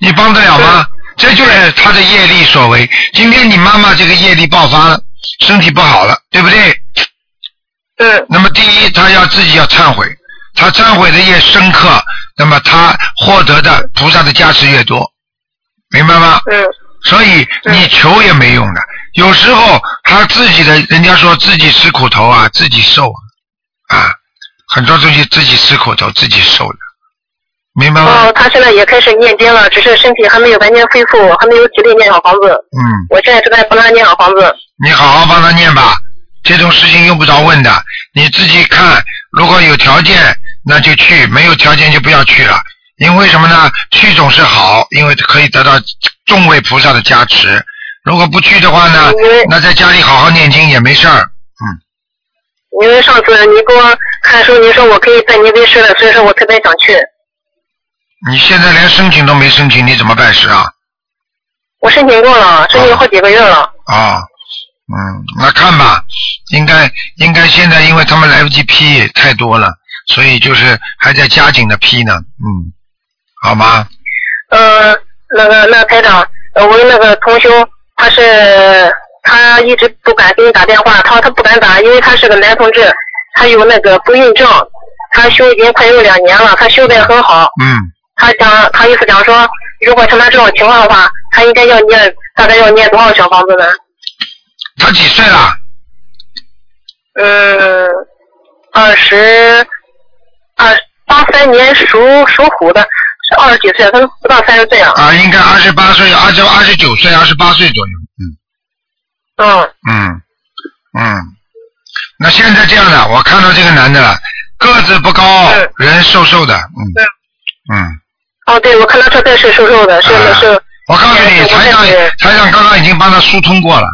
你帮得了吗？这就是他的业力所为。今天你妈妈这个业力爆发了，身体不好了，对不对？嗯那么第一，他要自己要忏悔，他忏悔的越深刻，那么他获得的菩萨的加持越多，明白吗？嗯所以你求也没用的，有时候他自己的，人家说自己吃苦头啊，自己受啊，啊，很多东西自己吃苦头，自己受的，明白吗？哦，他现在也开始念经了，只是身体还没有完全恢复，还没有体力念好房子。嗯，我现在正在帮他念好房子。你好好帮他念吧，这种事情用不着问的，你自己看，如果有条件那就去，没有条件就不要去了。因为什么呢？去总是好，因为可以得到众位菩萨的加持。如果不去的话呢，那在家里好好念经也没事儿。嗯因为上次你给我看书，你说我可以拜你为师了，所以说我特别想去。你现在连申请都没申请，你怎么办事啊？我申请过了，申请好几个月了。啊、嗯，那看吧，应该应该现在因为他们来不及批太多了，所以就是还在加紧的批呢。嗯，好吗？呃，那个那台长，呃我那个同修，他是他一直不敢给你打电话，他说他不敢打，因为他是个男同志，他有那个不孕症，他修已经快有两年了，他修的也很好。嗯，他讲，他意思讲说，如果像他这种情况的话，他应该要念，大概要念多少小房子呢？他几岁了？嗯，二十二八三年属属虎的，是二十几岁，他不到三十岁啊。啊，应该二十八岁，二十二十九岁，二十八岁左右。嗯嗯嗯嗯。那现在这样的，我看到这个男的了，个子不高，嗯人瘦瘦的。嗯嗯。哦，对，我看他这边是瘦瘦的，是啊的是。我告诉你，哎台长我也是台长刚刚已经帮他疏通过了，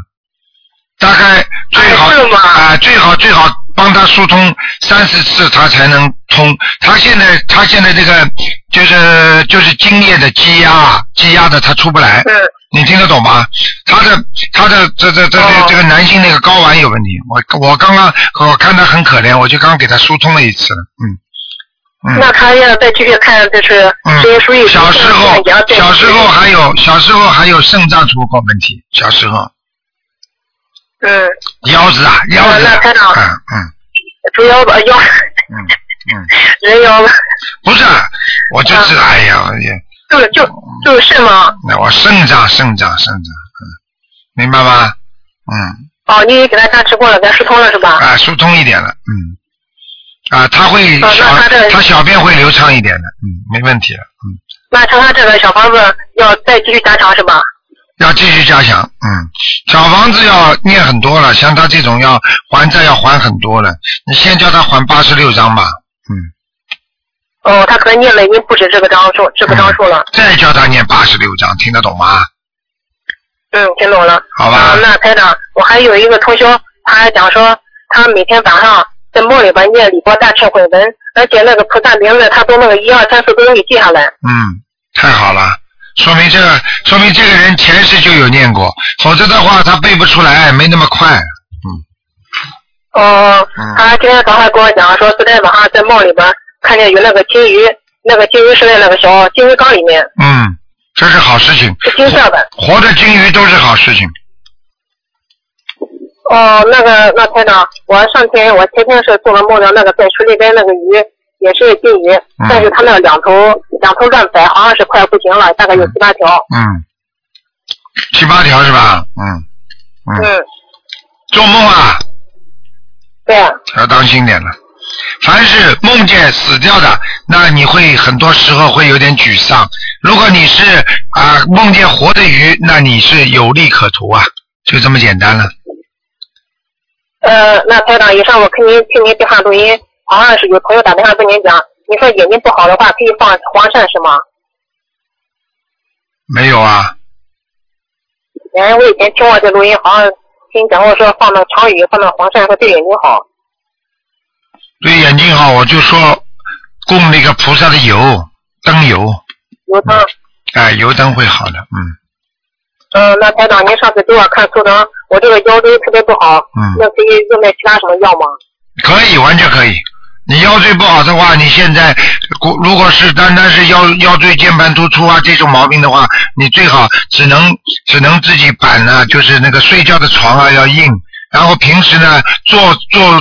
大概最好啊、最好最好帮他疏通三四次，他才能通。他现在他现在这个就是就是精液的积压积压的，他出不来。嗯。你听得懂吗？他的他的这这这这哦这个男性那个睾丸有问题。我我刚刚我看他很可怜，我就刚刚给他疏通了一次了。嗯嗯。那他要再继续看，就是嗯这些属于小时候小时候还有小时候还有肾脏出过问题，小时候嗯，腰子啊腰子嗯嗯猪腰吧腰嗯嗯，人腰吧，不是，我就知道，哎呀，也就是就就是肾吗。那我肾脏肾脏肾脏，嗯，明白吗？嗯，哦，你给他加持过了，给他疏通了是吧？啊，疏通一点了，嗯，啊，他会他他小便会流畅一点的，嗯，没问题了，嗯，那像他这个小房子要再继续加强是吧？要继续加强，嗯，小房子要念很多了，像他这种要还债要还很多了，你先叫他还八十六章吧，嗯，哦，他可能念了已经不止这个张数，这个张数了。再叫他念八十六章，听得懂吗？嗯，听懂了。好吧啊，那台长，我还有一个同学，他还讲说，他每天晚上在梦里边念礼佛大忏悔文，而且那个菩萨名字他都那个一二三四都给记下来。嗯，太好了，说明这个说明这个人前世就有念过，否则的话他背不出来，没那么快。嗯哦、嗯他今天早上跟我讲说，昨天晚上在梦里边看见有那个金鱼，那个金鱼是在那个小金鱼缸里面，嗯，这是好事情，是金色的。活的金鱼都是好事情。哦，那个那台长，我上天我前天是做了梦到那个在水里边那个鱼也是金鱼，嗯但是它那两头两头乱摆，好像是快不行了，大概有七八条。嗯，七八条是吧？嗯嗯，嗯，做梦啊，对，要当心点了。凡是梦见死掉的，那你会很多时候会有点沮丧。如果你是啊、梦见活的鱼，那你是有利可图啊，就这么简单了。呃，那台长，以上我听您听您电话录音，好像是有朋友打电话跟您讲，你说眼睛不好的话可以放黄鳝是吗？没有啊，哎，我以前听过这录音，好像听讲过说放那长鱼，放那黄鳝会对眼睛好。对眼睛好，我就说供那个菩萨的油，灯油，油灯。哎，油灯会好的，嗯嗯，那台长，您上次给我看图腾，我这个腰椎特别不好，嗯，那可以用点其他什么药吗？可以，完全可以。你腰椎不好的话，你现在如如果是单单是腰腰椎间盘突出啊这种毛病的话，你最好只能只能自己板呢，就是那个睡觉的床啊要硬，然后平时呢坐坐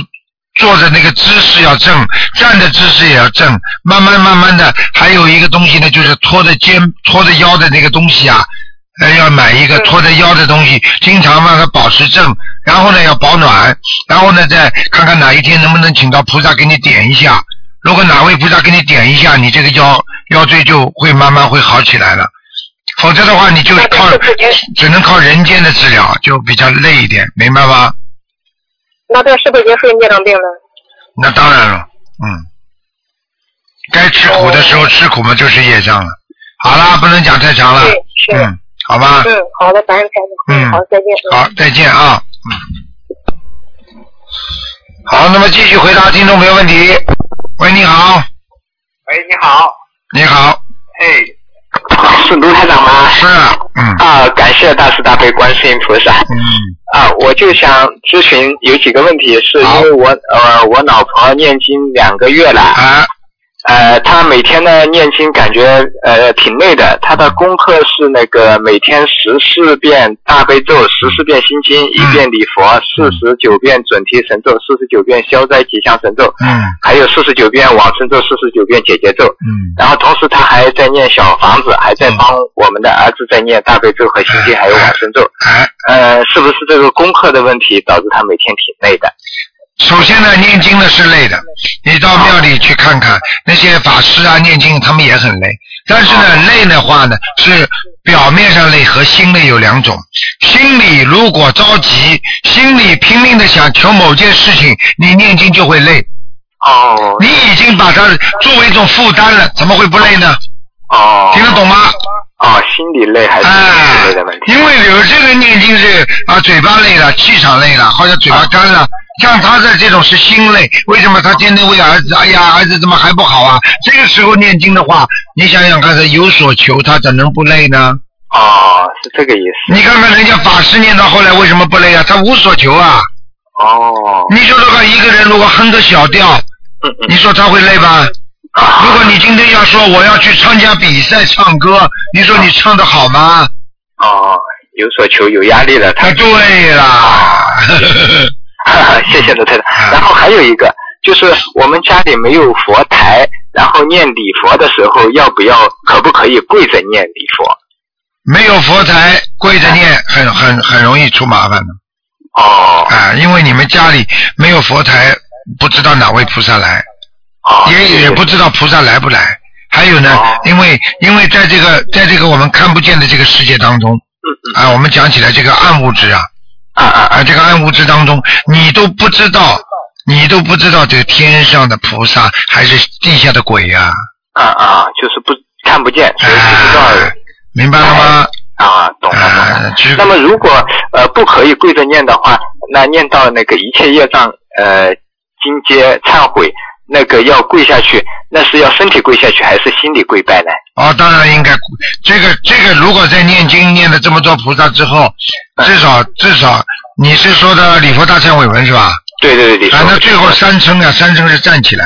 坐着那个姿势要正，站的姿势也要正，慢慢慢慢的，还有一个东西呢，就是拖着肩拖着腰的那个东西啊，呃，要买一个托着腰的东西，经常让它保持正，然后呢要保暖，然后呢再看看哪一天能不能请到菩萨给你点一下，如果哪位菩萨给你点一下，你这个腰腰椎就会慢慢会好起来了，否则的话你就那靠只能靠人间的治疗，就比较累一点，明白吗？那这是不是也属于孽障病了？那当然了，嗯，该吃苦的时候吃苦嘛，就是业障了。好啦，不能讲太长了。嗯，好吧，嗯，好的，感恩台长。嗯好，再见。嗯好，再见啊，嗯。好，那么继续回答听众朋友问题。喂，你好，喂，你好，你好，哎，是卢台长吗？是，嗯啊，感谢大慈大悲观世音菩萨。嗯，啊，我就想咨询有几个问题，是因为我呃我老婆念经两个月了，啊，呃，他每天呢念经感觉呃挺累的，他的功课是那个每天十四遍大悲咒，十四遍心经，一遍礼佛，四十九遍准提神咒，四十九遍消灾吉祥神咒，嗯还有四十九遍往生咒，四十九遍解结咒。嗯然后同时他还在念小房子，还在帮我们的儿子在念大悲咒和心经，还有往生咒。哎，呃，是不是这个功课的问题导致他每天挺累的？首先呢，念经呢是累的，你到庙里去看看那些法师啊，念经他们也很累。但是呢，累的话呢是表面上累和心累有两种。心里如果着急，心里拼命的想求某件事情，你念经就会累。哦你已经把它作为一种负担了，怎么会不累呢？哦听得懂吗？哦，心理累还是心哎理累的问，题？因为有这个念经是啊，嘴巴累了，气场累了，或者嘴巴干了，像他的这种是心累，为什么他天天为儿子？哎呀，儿子怎么还不好啊？这个时候念经的话，你想想看，他有所求，他怎能不累呢？哦，是这个意思。你看看人家法师念到后来为什么不累啊？他无所求啊。哦。你说这个一个人如果哼个小调，嗯嗯。你说他会累吧？如果你今天要说我要去参加比赛唱歌，你说你唱的好吗？哦，有所求，有压力了，他啊，对啦。谢谢罗太太。然后还有一个，就是我们家里没有佛台，然后念礼佛的时候，要不要可不可以跪着念礼佛？没有佛台跪着念，很很很容易出麻烦的。哦。啊，因为你们家里没有佛台，不知道哪位菩萨来，哦。也也不知道菩萨来不来。还有呢，因为因为在这个在这个我们看不见的这个世界当中，啊，我们讲起来这个暗物质啊，啊啊啊，这个暗物质当中，你都不知道，你都不知道这个天上的菩萨还是地下的鬼呀、啊啊，就是不看不见，所以不知道。哎明白了吗？啊，懂了懂了。啊，那么如果呃不可以跪着念的话，那念到那个一切业障呃金阶忏悔，那个要跪下去，那是要身体跪下去还是心里跪拜呢？哦，当然应该，这个这个，如果在念经念了这么多菩萨之后，至少至少，你是说的礼佛大忏悔文是吧？对对对，反正啊，最后三称啊，三称是站起来，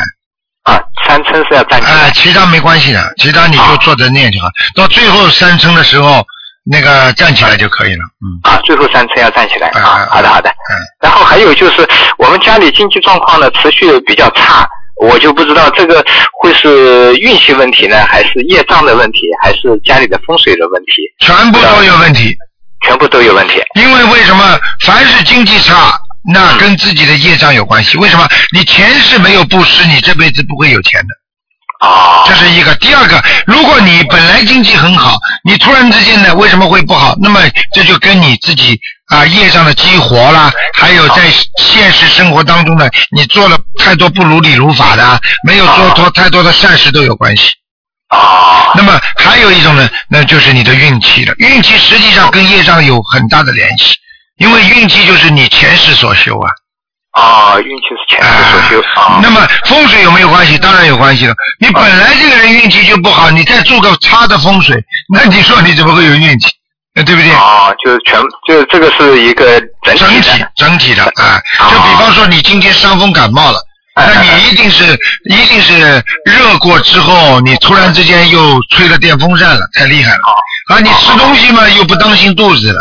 啊，三称是要站起哎、来。其他没关系的，其他你就坐着念就好。到最后三称的时候，那个站起来就可以了，嗯。啊，最后三称要站起来嗯啊嗯！好的好的。嗯。然后还有就是我们家里经济状况呢持续地比较差，我就不知道这个会是运气问题呢，还是业障的问题，还是家里的风水的问题，全部都有问题，全部都有问题。因为为什么？凡是经济差，那嗯跟自己的业障有关系。为什么？你前世没有布施，你这辈子不会有钱的。啊这是一个。第二个，如果你本来经济很好，你突然之间呢，为什么会不好？那么这就跟你自己啊业障的激活啦，还有在现实生活当中呢，你做了太多不如理如法的，没有做多太多的善事都有关系。啊那么还有一种呢，那就是你的运气了。运气实际上跟业障有很大的联系，因为运气就是你前世所修啊。啊，运气是前世所修啊。那么风水有没有关系？当然有关系了。你本来这个人运气就不好，你再住个差的风水，那你说你怎么会有运气？呃对不对？啊，就是全，就是这个是一个整整体体的。整体的啊，就比方说你今天伤风感冒了，哎那你一定是一定是热过之后，你突然之间又吹了电风扇了，太厉害了啊！你吃东西嘛又不当心肚子了，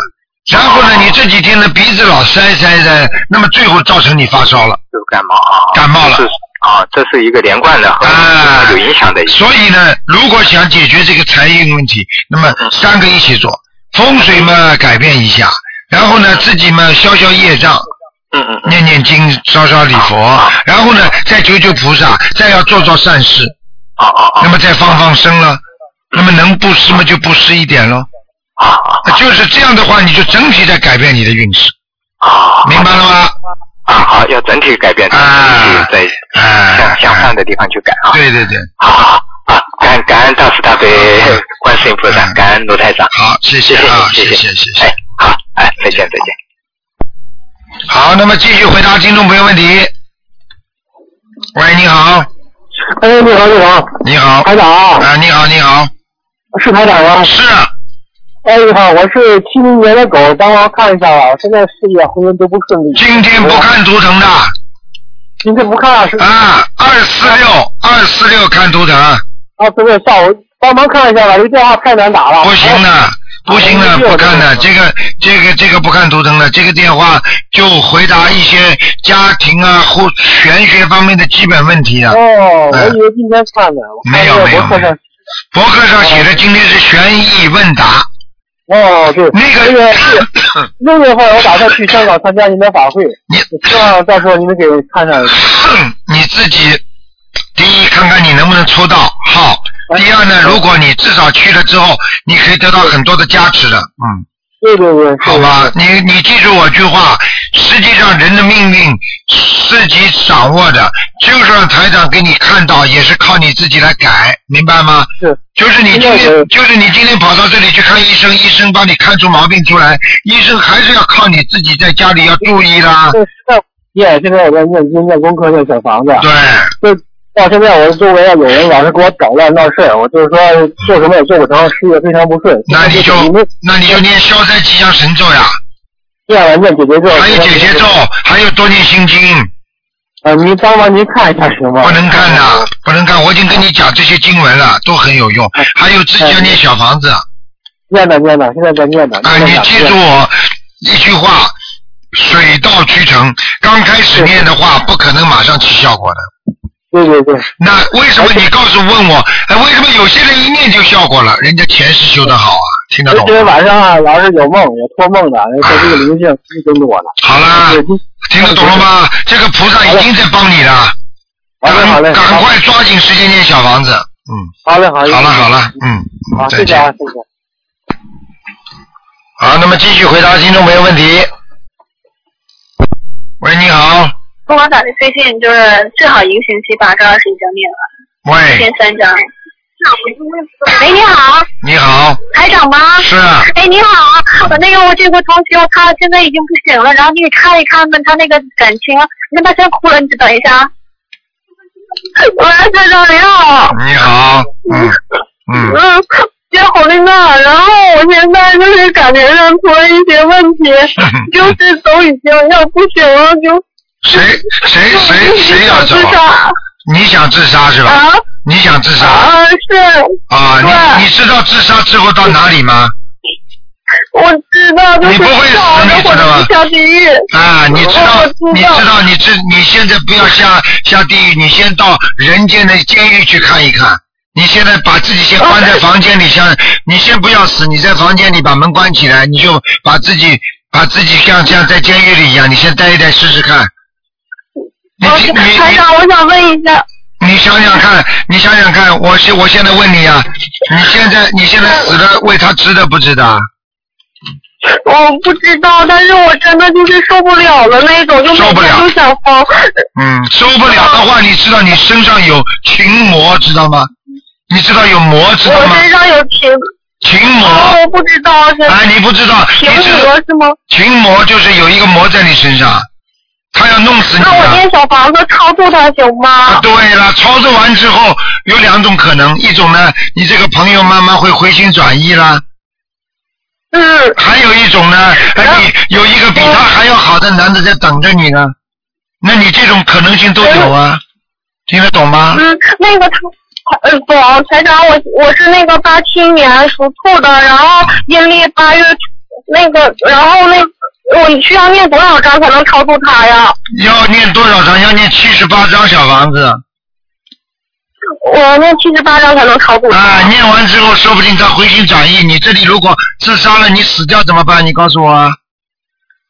然后呢你这几天呢鼻子老塞塞塞，那么最后造成你发烧了。就感冒啊。感冒了啊，这是一个连贯的啊有影响的。所以呢，如果想解决这个财运问题，那么三个一起做，风水嘛改变一下，然后呢自己嘛消消业障，嗯嗯嗯。念念经，烧烧礼佛，然后呢再求求菩萨，再要做做善事，啊啊啊。那么再放放生了，那么能布施嘛就布施一点喽。啊 啊就是这样的话，你就整体在改变你的运势，啊。明白了吗？啊，好，要整体改变，啊体在哎向向善的地方去改啊。对对对，好好好啊，感恩感恩大慈大悲观世音菩萨，感恩卢台长。好，谢谢啊，谢谢谢谢好，哎，再见再见。好，那么继续回答听众朋友问题。喂，你好，哎，你好，你好，你好，台长啊，啊，你好，你好，是台长吗？是啊，哎，你好，我是七零年的狗，帮忙看一下吧。我现在事业、婚姻都不顺利。今天不看图腾的今天不看了，是啊，二四六二四六看图腾，啊，不是下午帮忙看一下吧，这个电话太难打了。不行的，不行的，不看的，这个这个这个不看图腾的，这个电话就回答一些家庭啊或玄学方面的基本问题啊。哦，我以为今天看的。没有没有没有博客上博客上写的今天是悬疑问答，哦，对，那个六月份六月份我打算去香港参加您的法会，你希望到时候你们给看看。你自己第一看看你能不能抽到号，第二呢，如果你至少去了之后，你可以得到很多的加持的，嗯。对对对，好吧，你你记住我句话，实际上人的命运自己掌握的，就算台长给你看到，也是靠你自己来改，明白吗？是。就是你今天就是你今天跑到这里去看医生，医生帮你看出毛病出来，医生还是要靠你自己在家里要注意啦。对，实在，现在我在念经、念功课、念小房子。对。就到现在，我周围有人老是给我捣乱闹事儿，我就是说做什么也做不成，事业非常不顺。那你就那你就念消灾吉祥神咒呀。念了念姐姐咒。还有姐姐咒，还有多念心经。呃，您帮忙您看一下行吗？不能看的，不能看。我已经跟你讲这些经文了，都很有用。还有自己要念小房子。念的念的，现在在念的。啊，你记住我一句话：水到渠成。刚开始念的话，不可能马上起效果的。对对对。那为什么你告诉问我？哎，为什么有些人一念就效果了？人家前世修的好啊，听得懂吗？今天晚上啊，老是有梦，有托梦的，说这个灵性跟着我了。好了，听得懂了吗？这个菩萨已经在帮你了。好嘞好嘞。赶快抓紧时间念小房子。嗯。好嘞好嘞。好了好了，嗯。好，再见。谢谢啊，谢谢。好，那么继续回答听众朋友问题。喂，你好。跟我打的最近就是最好一个星期把这二十一张念了，一喂，天三张。喂，你好，你好。台长吗？是啊。哎，你好，我那个我这个同学他现在已经不行了，然后你给看一看吧，他那个感情，那他先哭了，你等一下。喂，台长你好。你好。嗯嗯。嗯，结婚了呢，然后我现在就是感觉上出了一些问题，就是都已经要不行了，就谁谁 谁谁要走你想自杀是吧？啊你想自杀？啊是。啊，你你知道自杀之后到哪里吗？我知道，就是你不会死你知道吗者下地狱。啊，你知道我，你知道，你知，你现在不要下下地狱，你先到人间的监狱去看一看。你现在把自己先关在房间里，像你先不要死，你在房间里把门关起来，你就把自己把自己像像在监狱里一样，你先待一待试试看。你哦你你台长，我想问一下，你想想看，你想想看，我现我现在问你啊，你现在你现在死了，为他值得不值得啊？我不知道，但是我真的就是受不了了那种，就每天都想疯。嗯，受不了的话，你知道你身上有群魔，知道吗？你知道有魔，知道吗？我身上有情，群魔。哦我不知道是。哎，你不知道，情你知魔是吗？群魔就是有一个魔在你身上，他要弄死你那我的。念小房子超度他行吗？对了，操作完之后有两种可能，一种呢，你这个朋友慢慢会回心转意啦。嗯。还有一种呢，哎你有一个比他还要好的男的在等着你呢，那你这种可能性都有啊，听得懂吗？嗯，那个他。呃，懂，台长，我我是那个八七年属兔的，然后阴历八月那个，然后那我需要念多少章才能超度他呀？要念多少章？要念七十八章小房子。我念七十八章才能超度他。啊，念完之后，说不定他回心转意。你这里如果自杀了，你死掉怎么办？你告诉我啊。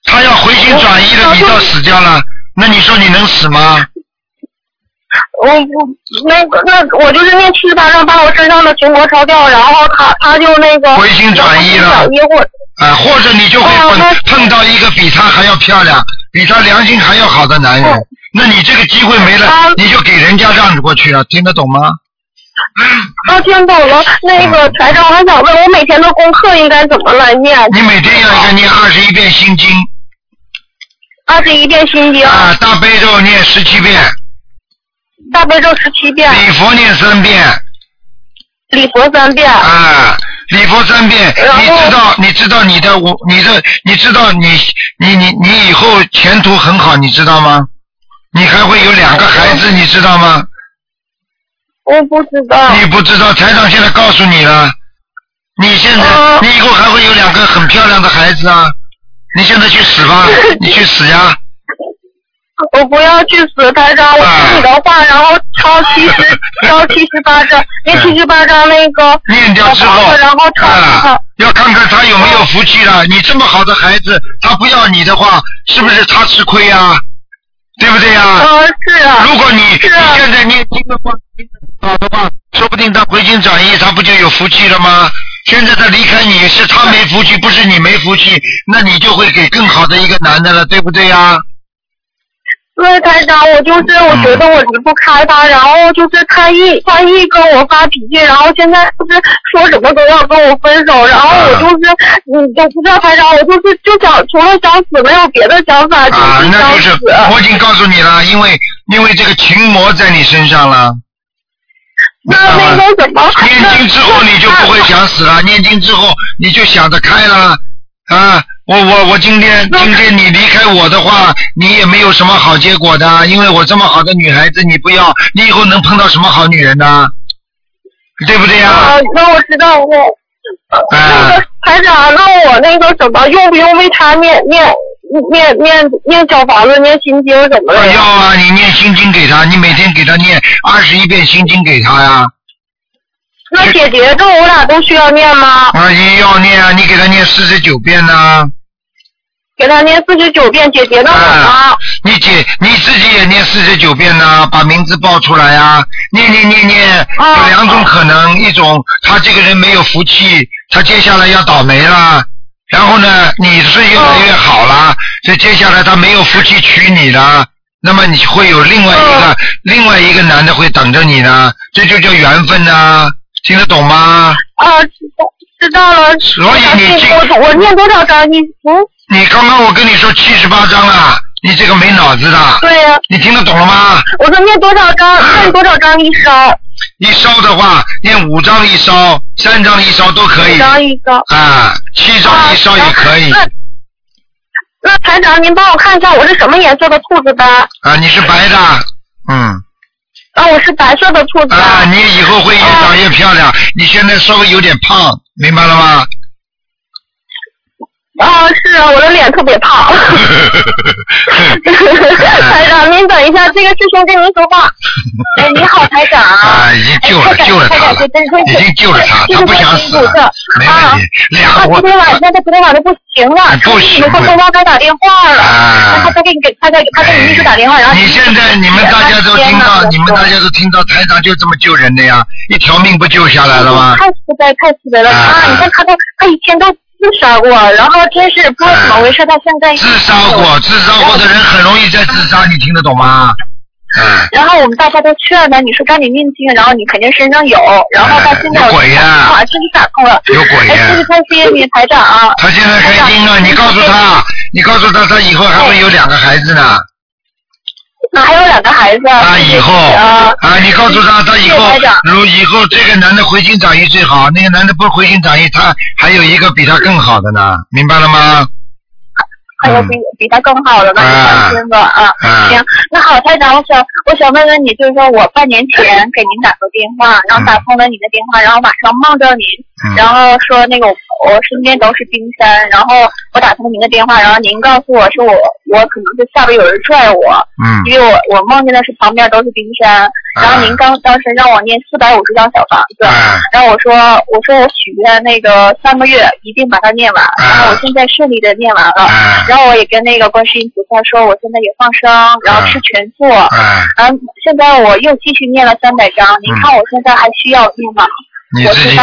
他要回心转意了，你倒死掉了，那你说你能死吗？我我那个那我就是念七十八章，把我身上的群魔烧掉，然后他他就那个回心转意了回心转意或啊，或者你就会碰、碰到一个比他还要漂亮、比他良心还要好的男人，那你这个机会没了，你就给人家让过去了，听得懂吗？啊，听懂了。那个财长，我还想问，我每天的功课应该怎么来念？你每天要一个念二十一遍心经。二十一遍心经。啊，大悲咒念十七遍。大悲咒十七遍。礼佛念三遍。礼佛三遍。啊，礼佛三遍，你知道，你知道你的我，你的，你知道你，你你你以后前途很好，你知道吗？你还会有两个孩子，你知道吗？我不知道。你不知道，台长现在告诉你了，你现在，你以后还会有两个很漂亮的孩子啊！你现在去死吧，你去死呀！我不要去死，台长，我听你的话，然后抄 七十，抄七十八张，那七十八张那个念掉之后，然后抄啊，要看看他有没有福气了。你这么好的孩子，他不要你的话，是不是他吃亏呀？对不对呀？啊，是啊。如果你你现在念经的话，好的话，说不定他回心转意，他不就有福气了吗？现在他离开你是他没福气，不是你没福气，那你就会给更好的一个男的了，对不对呀？对，台长，我就是我觉得我离不开他，然后就是他一他一跟我发脾气，然后现在就是说什么都要跟我分手，然后我就是嗯，我不知道台长，我就是就想除了想死没有别的想法，就啊，是想那就是。我已经告诉你了，因为因为这个情魔在你身上了。那那个什么，念经之后你就不会想死了，念经之后你就想得开了啊！我我我今天今天你离开我的话，你也没有什么好结果的，因为我这么好的女孩子你不要，你以后能碰到什么好女人呢？对不对呀、啊，那我知道我。那个台长，那我那个什么，用不用为他念念念念念小房子、念心经什么的呀？要啊，你念心经给他，你每天给他念二十一遍心经给他呀。那姐姐这我俩都需要念吗？啊，也要念啊，你给他念四十九遍呢、给他念四十九遍，姐姐呢？啊，你姐你自己也念四十九遍呢，把名字报出来啊！念念念念，有两种可能，一种他这个人没有福气，他接下来要倒霉了。然后呢，你是越来越好了，所以接下来他没有福气娶你了，那么你会有另外一个、另外一个男的会等着你呢，这就叫缘分呐、听得懂吗？啊，知道知道了。所以你这我我念多少章？你嗯？你刚刚我跟你说七十八章了，你这个没脑子的。对呀、你听得懂了吗？我说念多少章？念多少张一烧？一烧的话，念五张一烧，三张一烧都可以五。张一烧。啊，七张一烧也可以。那那台长，您帮我看一下，我是什么颜色的兔子吧？啊，你是白的，嗯，啊，我是白色的兔子。啊，你以后会越长越漂亮。你现在稍微有点胖，明白了吗？啊，是啊，我的脸特别胖。台长，您等一下，这个师兄跟您说话。哎，你好，台长。啊，已经救了，救了他了，已经救了他，他不想死了，没问题。两他我昨天晚上，他昨天晚上不行了，不行他给东方台打电话了，他他给你给他给他给你秘书打电话，然后你现在你们大家都听到，你们大家都听到台长就这么救人的呀，一条命不救下来了吗？太慈悲太慈悲了啊！你看他都他以前都自杀过，然后真是不知道怎么回事，他现在自杀过，自杀过的人很容易再自杀，你听得懂吗？嗯，然后我们大家都劝他，你说赶紧念经，然后你肯定身上有，然后他现在有鬼呀我终于打通了，有鬼呀哎，太谢谢你台长啊！他现在开心了，你告诉他，你告诉他，他以后还会有两个孩子呢。那 还有两个孩子啊，以后啊啊，你告诉他，他以后如以后这个男的回心转意最好，那个男的不回心转意，他还有一个比他更好的呢，明白了吗？还有比比他更好的呢，你放心吧啊。啊。行，那好，太长，我想我想问问你，就是说我半年前给您打过电话，然后打通了你的电话，然后马上梦着您，嗯。然后说那个我我身边都是冰山，然后我打通您的电话，然后您告诉我说我我可能是下边有人拽我，嗯。因为我我梦见的是旁边都是冰山，然后您刚当时让我念四百五十张小房子，然后我说我说我许愿那个三个月一定把它念完，然后我现在顺利的念完了，然后我也跟那个观世音菩萨说我现在也放生，然后吃全素，然后现在我又继续念了三百张，您看我现在还需要念吗？我你自己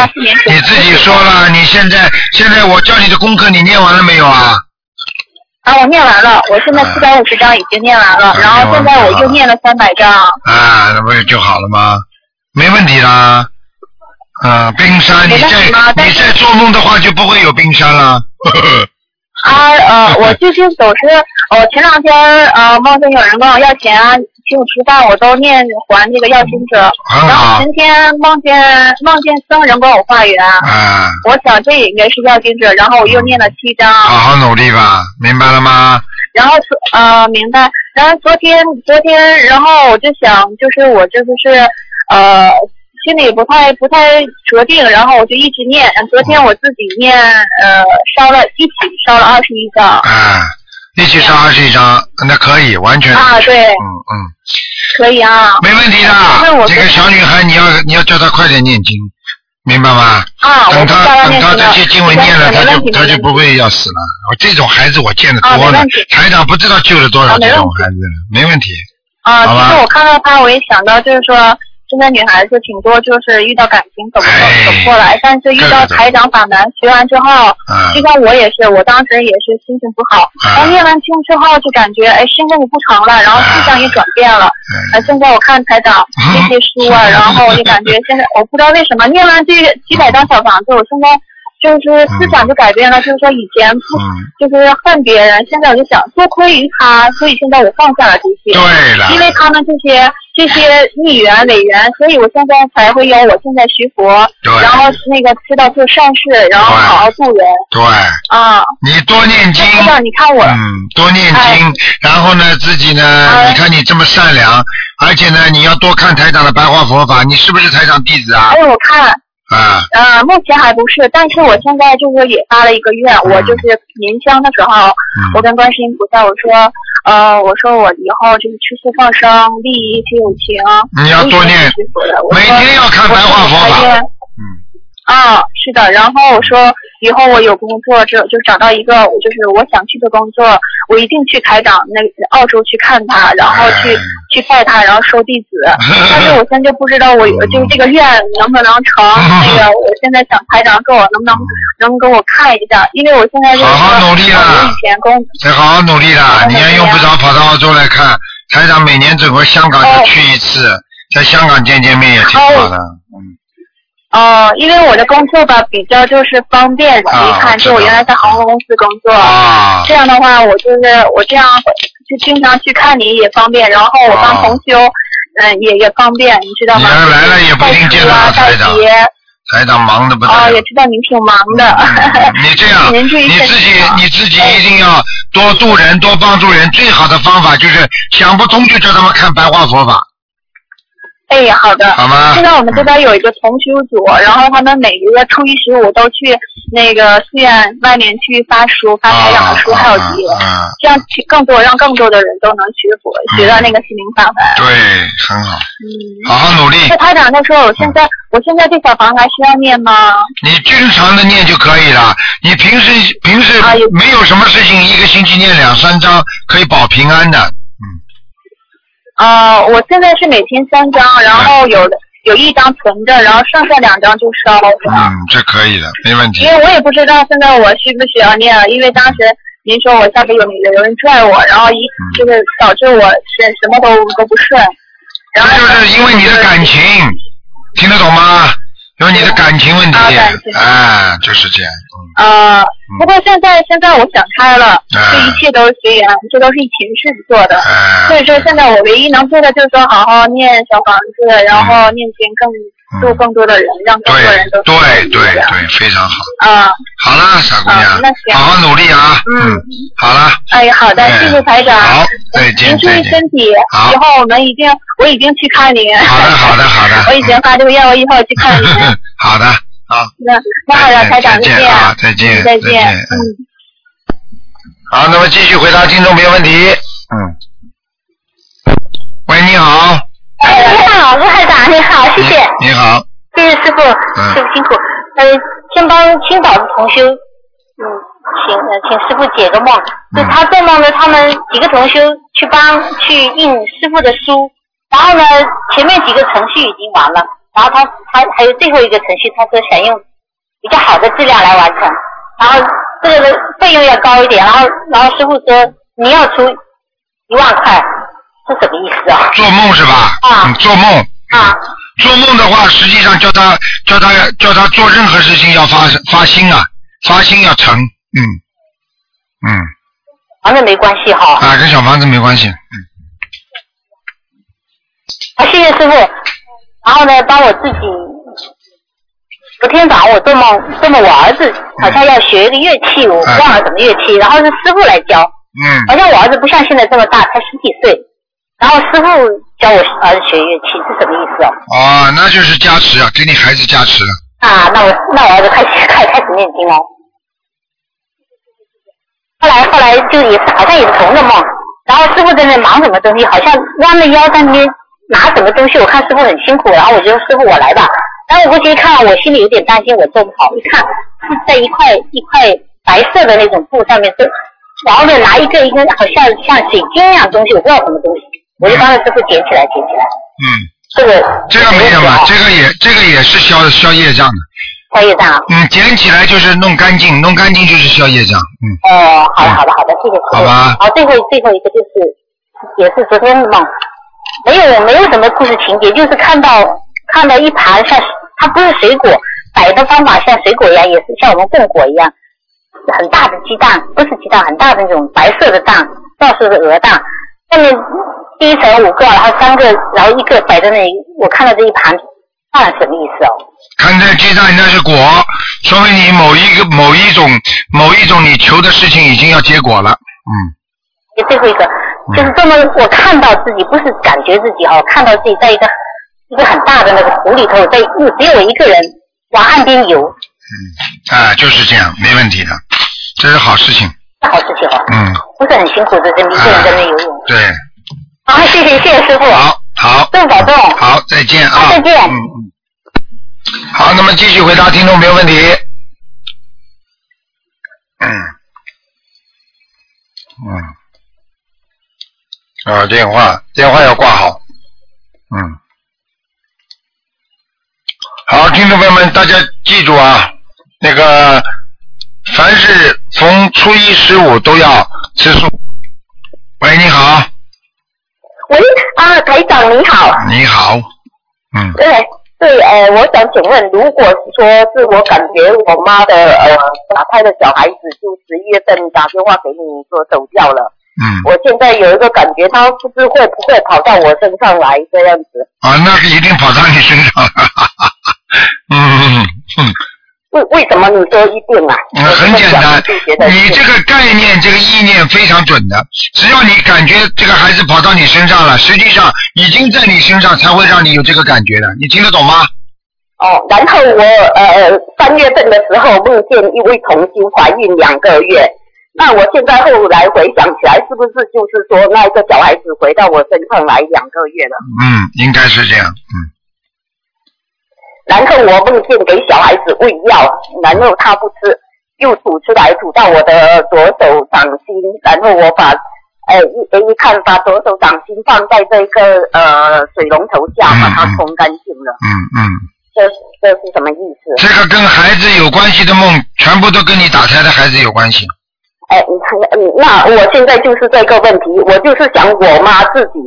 你自己说了，你现在现在我教你的功课你念完了没有啊？啊，我念完了，我现在四百五十张已经念完了，然后现在我又念了三百张。啊，那不是就好了吗？没问题啦。啊，冰山，你没问题吗再你在做梦的话就不会有冰山了。啊呃，我最近总是，我前两天呃梦见有人跟我要钱啊，请我吃饭，我都念还那个药经者。然后前天梦见梦见僧人跟我化缘，啊，我想这也应该是药经者，然后我又念了七章。好好努力吧，明白了吗？然后昨呃明白，然后昨天昨天，然后我就想，就是我这不是呃心里不太不太决定，然后我就一直念。昨天我自己念呃烧了一起烧了二十一张。啊，一起上二十一张，那可以，完全。啊对嗯嗯，可以啊。没问题的。这个小女孩，你要你要叫她快点念经，明白吗？啊，我等她等她这些经文念了，她就她就不会要死了。我这种孩子我见得多了台长不知道救了多少这种孩子了，没问题。啊，其实我看到她，我也想到，就是说，现在女孩子挺多，就是遇到感情走不过哎走不过来，但是遇到台长法门学完之后，嗯。就像我也是，我当时也是心情不好，嗯。然后念完经之后就感觉哎身上也不疼了，然后思想也转变了。嗯。呃，现在我看台长这些书啊，然后我就感觉现在我不知道为什么念完这个几百张小房子，我现在就是思想就改变了，就是说以前不嗯，就是恨别人，现在我就想多亏于他，所以现在我放下了这些。对了因为他们这些这些逆缘伪缘，所以我现在才会有我现在学佛，对然后那个知道做善事，然后好好度人对，啊。你多念经，你看我，嗯，多念经，哎然后呢，自己呢，哎你看你这么善良，而且呢，你要多看台长的白话佛法，你是不是台长弟子啊还？有我看。啊，呃，目前还不是，但是我现在就是也发了一个愿，嗯。我就是年香的时候，我跟观世音菩萨我说，呃，我说我以后就是吃素放生，利益一切有情，你要多念我一直是佛的。我每天要看白话佛法。嗯，啊，是的，然后我说以后我有工作，之后就找到一个就是我想去的工作，我一定去台长那澳洲去看他，然后去、哎去拜他，然后收弟子。但是我现在就不知道我就是这个愿能不能成。那个我现在想台长给我能不能能给我看一下，因为我现在就是好好努力啊我以前工得好好努力啦！你也用不着跑到澳洲来看，台长每年整个香港就去一次，在香港见见面也挺好的。哦，因为我的工作吧比较就是方便，容易看，就我原来在航空公司工作，啊。这样的话我就是我这样就经常去看你也方便，然后我帮同修，嗯、也也方便，你知道吗？来了也不一定见到啊，台长台长忙的不得哦，了也。知道您挺忙的。你这样，你自己你自己一定要多度人，多帮助人。最好的方法就是想不通就叫他们看白话佛法，哎，好的。好吗现在我们这边有一个同修组，然后他们每个月初一十五都去那个寺院外面去发书，发台长的书，还有集，啊，这样去更多让更多的人都能学佛，学到那个心灵法门。对，很好，嗯。好好努力。那台长，那说我现在我现在这小房还需要念吗？你经常的念就可以了。你平时平时没有什么事情，一个星期念两三章可以保平安的。呃，我现在是每天三张，然后有的有一张存着，然后剩下两张就烧。嗯，这可以的，没问题因。为我也不知道现在我需不需要念了，因为当时您说我下边有有人拽我，然后一嗯就是导致我是什么都都不顺。然后就是因为你的感情，听得懂吗？你的感情问题啊，啊，就是这样。呃，不过现在现在我想开了，嗯这一切都是随缘，这都是以前世做的。啊所以说现在我唯一能做的就是说好好念小房子，然后念经更度更多的人，让更多人都对对对对，非常好。啊，好了，傻姑娘啊那，行好好努力啊。嗯，好了，哎，好的，哎谢谢台长。好，再见您注意。身体，好以后我们一定，我已经去看您。好的好的好的 我已经发这个愿，我以后去看您。好的，好，那那好的，台长再见啊再见嗯再再见嗯。好，那么继续回答听众朋友问题。嗯。喂，你好。哎，你好，卢台长，你好，谢谢，你好。谢谢师傅，嗯。师傅辛苦。呃，先帮青岛的同修，嗯，请呃请师傅解个梦。就他做梦呢，他们几个同修去帮去印师傅的书，然后呢，前面几个程序已经完了，然后他他还有最后一个程序，他说想用比较好的质量来完成，然后这个的费用要高一点，然后然后师傅说你要出一万块，是什么意思啊？做梦是吧？啊嗯，做梦。啊。做梦的话，实际上叫他叫他叫他做任何事情要发发心啊，发心要成，嗯嗯反正没关系哈。啊，跟小房子没关系，嗯啊，谢谢师傅。然后呢，帮我自己，昨天早上我做梦，做梦我儿子好像要学一个乐器，我忘了什么乐器，然后是师傅来教。嗯好像我儿子不像现在这么大，才十几岁。然后师傅教我儿子学乐器是什么意思哦？哦，那就是加持啊，给你孩子加持，啊，那我那我儿子开始开开始念经了。后来后来就也是好像也是同一个梦，然后师傅在那忙什么东西，好像弯着腰在那边拿什么东西，我看师傅很辛苦，然后我就说师傅我来吧。然后我过去一看，我心里有点担心，我做不好。一看是在一块一块白色的那种布上面，是然后呢拿一个一个好像像水晶一样东西，我不知道什么东西，我就帮着师傅捡起来捡起来。嗯，这个这个没什么，这个也这个也是消消业障的。消业障。嗯，捡起来就是弄干净，弄干净就是消业障。嗯。哦，好的好的好的，谢谢。好吧好，最后最后一个就是也是昨天梦，没有没有什么故事情节，就是看到看到一盘像它不是水果，摆的方法像水果一样，也是像我们供果一样，很大的鸡蛋，不是鸡蛋，很大的那种白色的蛋，到时候是鹅蛋，下面第一层五个，然后三个，然后一个摆在那里，我看到这一盘，那什么意思哦？看这鸡蛋那是果，说明你某一个某一种某一种你求的事情已经要结果了。嗯，最后一个就是这么，我看到自己不是感觉自己哈，我看到自己在一个一个很大的那个湖里头，在只有我一个人往岸边游，嗯啊，就是这样，没问题的，这是好事情。是好事情哦，嗯，不是很辛苦的，这么一个人在那游泳。对，好，谢谢谢谢师傅。好，好，师傅保重。好，再见啊。好再见嗯嗯。好，那么继续回答听众朋友问题。嗯。嗯。啊，电话电话要挂好。嗯。好，听众朋友们，大家记住啊，那个凡是逢初一十五都要吃素。喂，你好，喂啊，台长你好。你好，嗯，对对，呃，我想请问，如果说是我感觉我妈的呃打胎的小孩子，就十一月份打电话给你说走掉了，嗯，我现在有一个感觉，他不知会不会跑到我身上来这样子？啊，那个一定跑到你身上了，嗯嗯嗯。为为什么你说一定啊？嗯，很简单，你这个概念、这个意念非常准的。只要你感觉这个孩子跑到你身上了，实际上已经在你身上，才会让你有这个感觉的。你听得懂吗？哦，然后我呃三月份的时候梦见一位同修怀孕两个月，那我现在后来回想起来，是不是就是说那一个小孩子回到我身上来两个月了？嗯，应该是这样。嗯，然后我梦见给小孩子喂药，然后他不吃，又吐出来吐到我的左手掌心，然后我把呃一一看把左手掌心放在这个呃水龙头下，把它冲干净了。嗯嗯，这这是什么意思？这个跟孩子有关系的梦，全部都跟你打胎的孩子有关系。哎，你看，嗯，那我现在就是这个问题，我就是想我妈自己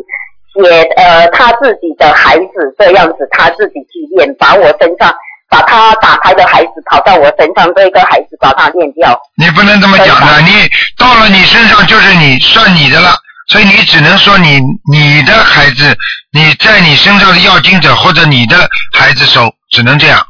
写呃他自己的孩子这样子，他自己去练，把我身上把他打胎的孩子跑到我身上，这个孩子把他练掉。你不能这么讲的，你到了你身上就是你算你的了，所以你只能说你你的孩子，你在你身上的要经者或者你的孩子手，只能这样。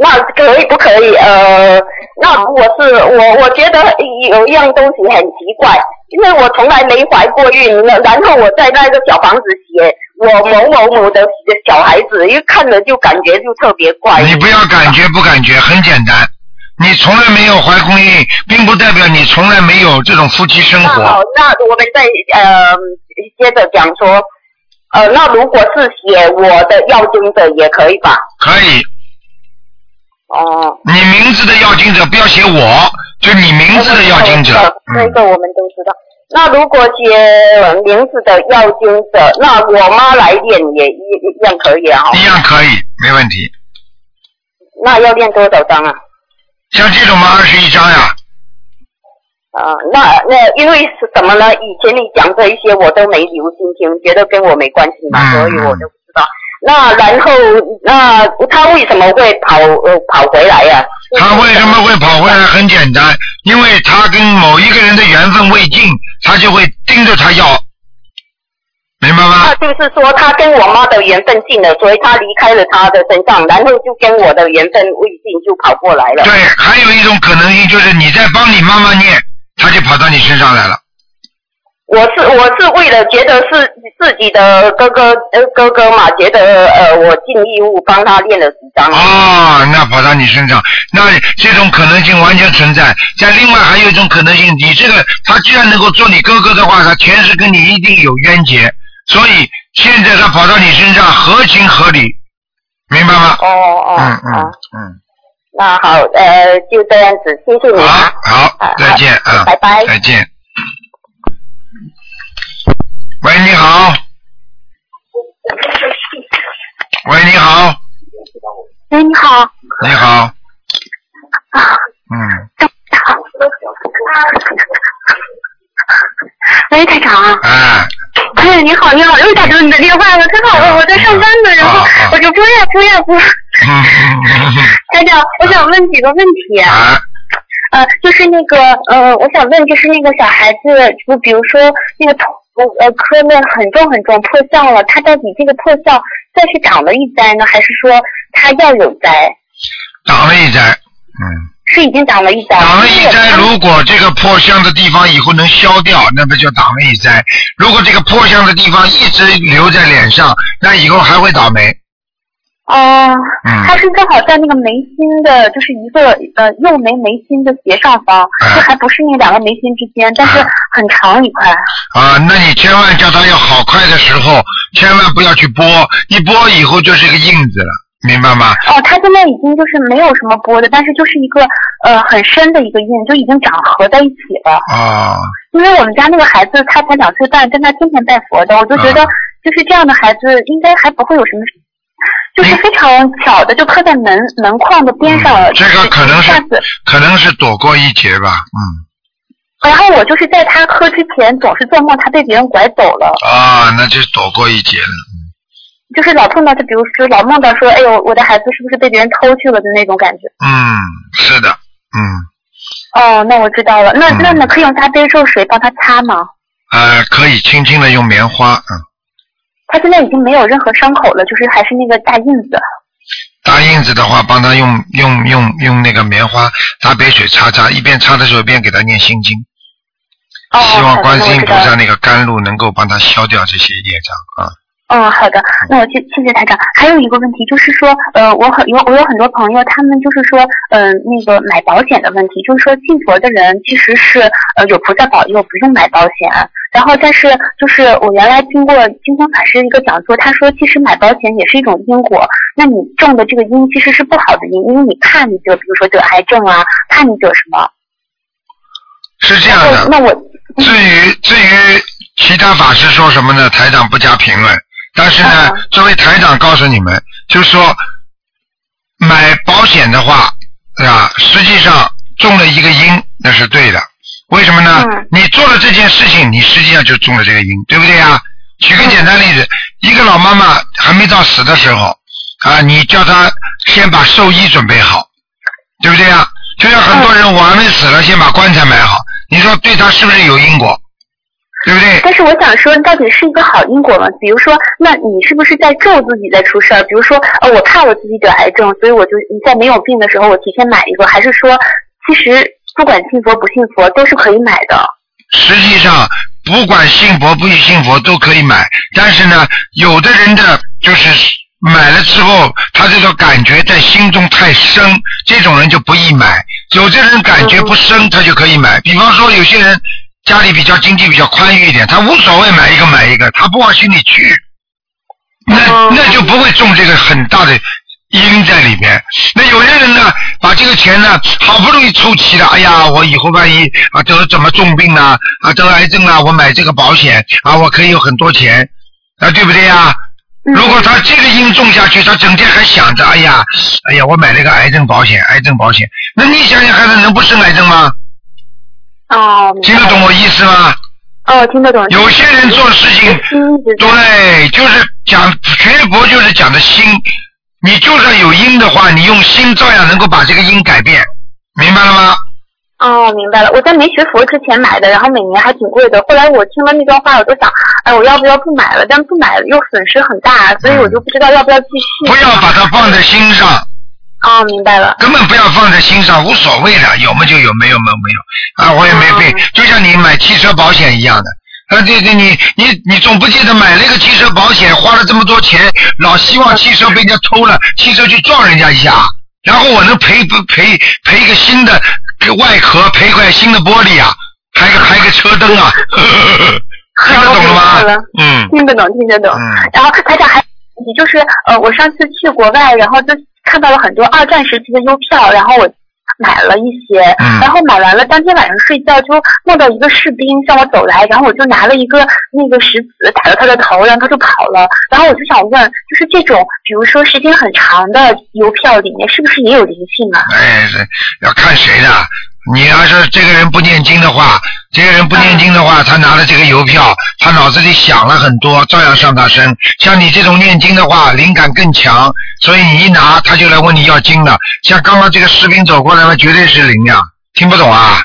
那可以不可以？呃，那我是我，我觉得有一样东西很奇怪，因为我从来没怀过孕，然后我在那个小房子写我某某某的小孩子，一看了就感觉就特别怪。你不要感觉不感觉，很简单，你从来没有怀过孕，并不代表你从来没有这种夫妻生那好。，那我们再呃接着讲说，呃，那如果是写我的要经者也可以吧？可以，哦。你名字的要经者不要写我，就你名字的要经者。那个我们都知道。那如果写名字的要经者，那我妈来练也一一样可以啊。一样可以，没问题。那要练多少张啊？像这种嘛，二十一张呀。啊，那那因为是什么呢？以前你讲这一些我都没留心听，觉得跟我没关系嘛，嗯所以我就不知道。那然后那他为什么会跑呃跑回来呀、他为什么会跑回来？很简单，因为他跟某一个人的缘分未尽，他就会盯着他要，明白吗？那就是说他跟我妈的缘分尽了，所以他离开了他的身上，然后就跟我的缘分未尽，就跑过来了。对，还有一种可能性就是你在帮你妈妈念，他就跑到你身上来了。我是我是为了觉得是自己的哥哥呃哥哥嘛，觉得呃我尽义务帮他练了几张。啊，那跑到你身上，那这种可能性完全存在。在另外还有一种可能性，你这个他既然能够做你哥哥的话，他前世跟你一定有冤结，所以现在他跑到你身上合情合理，明白吗？哦哦嗯嗯嗯，那好，呃，就这样子，谢谢你啊。好，再见啊，拜拜再见。喂，你好，喂，你好，喂，你好。你好，啊，嗯，好。喂，台长。哎。哎，你好，你好，又打通你的电话了，太好了，我在上班呢，然后我就拨呀拨呀拨。台长，我想问几个问题。啊。呃，就是那个，呃，我想问，就是那个小孩子，就比如说那个头，呃，磕那很重很重，破相了，他到底这个破相算是挡了一灾呢，还是说他要有灾？挡了一灾，嗯。是已经挡了一灾。挡了一灾，如果这个破相的地方以后能消掉，那不就挡了一灾？如果这个破相的地方一直留在脸上，那以后还会倒霉。哦，嗯他是正好在那个眉心的，就是一个呃右眉眉心的斜上方，嗯就还不是那两个眉心之间，但是很长一块。啊，那你千万叫他要好快的时候，千万不要去拨，一拨以后就是一个印子了，明白吗？哦，他现在已经就是没有什么波的，但是就是一个呃很深的一个印，就已经长合在一起了。啊，因为我们家那个孩子他才两岁半，但他天天拜佛的，我就觉得就是这样的孩子应该还不会有什么，就是非常巧的就刻在门门框的边上了。嗯这个可能是可能是躲过一劫吧，嗯。然后我就是在他磕之前总是做梦他被别人拐走了，啊，那就躲过一劫了。就是老碰到他，比如说老梦到说，哎呦，我的孩子是不是被别人偷去了的那种感觉。嗯，是的，嗯，哦，那我知道了。那那那可以用大杯咒水帮他擦吗？呃，可以轻轻的用棉花，嗯，他现在已经没有任何伤口了，就是还是那个大印子。大印子的话，帮他用用用用那个棉花大杯水擦擦，一边擦的时候一边给他念心经。哦，希望观世音菩萨那个甘露能够帮他消掉这些业障啊。嗯，好的，那我谢谢谢台长。还有一个问题就是说，呃，我很有我有很多朋友，他们就是说，嗯、那个买保险的问题，就是说信佛的人其实是呃有菩萨保佑，不用买保险。然后，但是就是我原来听过金光法师一个讲座，他说其实买保险也是一种因果。那你种的这个因其实是不好的因，因为你怕你得，比如说得癌症啊，怕你得什么。是这样的。那我至于至于其他法师说什么呢？台长不加评论。但是呢，作为台长告诉你们，就是说买保险的话，对吧？实际上中了一个因，那是对的。为什么呢？你做了这件事情，你实际上就中了这个因，对不对呀？举个简单例子，一个老妈妈还没到死的时候啊，你叫她先把寿衣准备好，对不对呀？就像很多人我还没死了，先把棺材买好，你说对她是不是有因果？对不对？但是我想说，到底是一个好因果吗？比如说，那你是不是在咒自己在出事儿？比如说，呃，我怕我自己得癌症，所以我就在没有病的时候，我提前买一个，还是说，其实不管信佛不信佛，都是可以买的？实际上，不管信佛不信佛都可以买，但是呢，有的人的就是买了之后，他这个感觉在心中太深，这种人就不易买。有的人感觉不深，他就可以买。比方说，有些人家里比较经济比较宽裕一点，他无所谓买一个买一个，他不往心里去，那那就不会中这个很大的因在里面。那有些人呢，把这个钱呢，好不容易凑齐了，哎呀，我以后万一啊得怎么重病啊啊得癌症啊，我买这个保险啊，我可以有很多钱啊，对不对呀？如果他这个因种下去，他整天还想着，哎呀，哎呀，我买了一个癌症保险，癌症保险，那你想想孩子能不生癌症吗？哦，听得懂我意思吗？哦，听得懂。有些人做事情，对，就是讲学佛就是讲的心，你就算有因的话，你用心照样能够把这个因改变，明白了吗？哦，明白了。我在没学佛之前买的，然后每年还挺贵的。后来我听了那段话，我就想，哎，我要不要不买了？但不买了又损失很大，所以我就不知道要不要继续。不要把它放在心上。哦，明白了。根本不要放在心上，无所谓的，有么就有，没有么没有。啊，我也没背，就像你买汽车保险一样的。啊，对对，你你你总不记得买了一个汽车保险，花了这么多钱，老希望汽车被人家偷了，汽车去撞人家一下，然后我能赔不赔赔一个新的外壳，赔块新的玻璃啊，还个还个车灯啊，听得懂了吗？嗯。听得懂，听得懂。然后台长还你就是呃，我上次去国外，然后就看到了很多二战时期的邮票，然后我买了一些，嗯然后买完了当天晚上睡觉就梦到一个士兵向我走来，然后我就拿了一个那个石子打到他的头，然后他就跑了。然后我就想问，就是这种比如说时间很长的邮票里面是不是也有灵性啊？哎，要看谁的。你要是这个人不念经的话，这个人不念经的话，他拿了这个邮票，他脑子里想了很多，照样上他身。像你这种念经的话，灵感更强，所以你一拿他就来问你要经了。像刚刚这个士兵走过来了，绝对是灵呀，听不懂啊？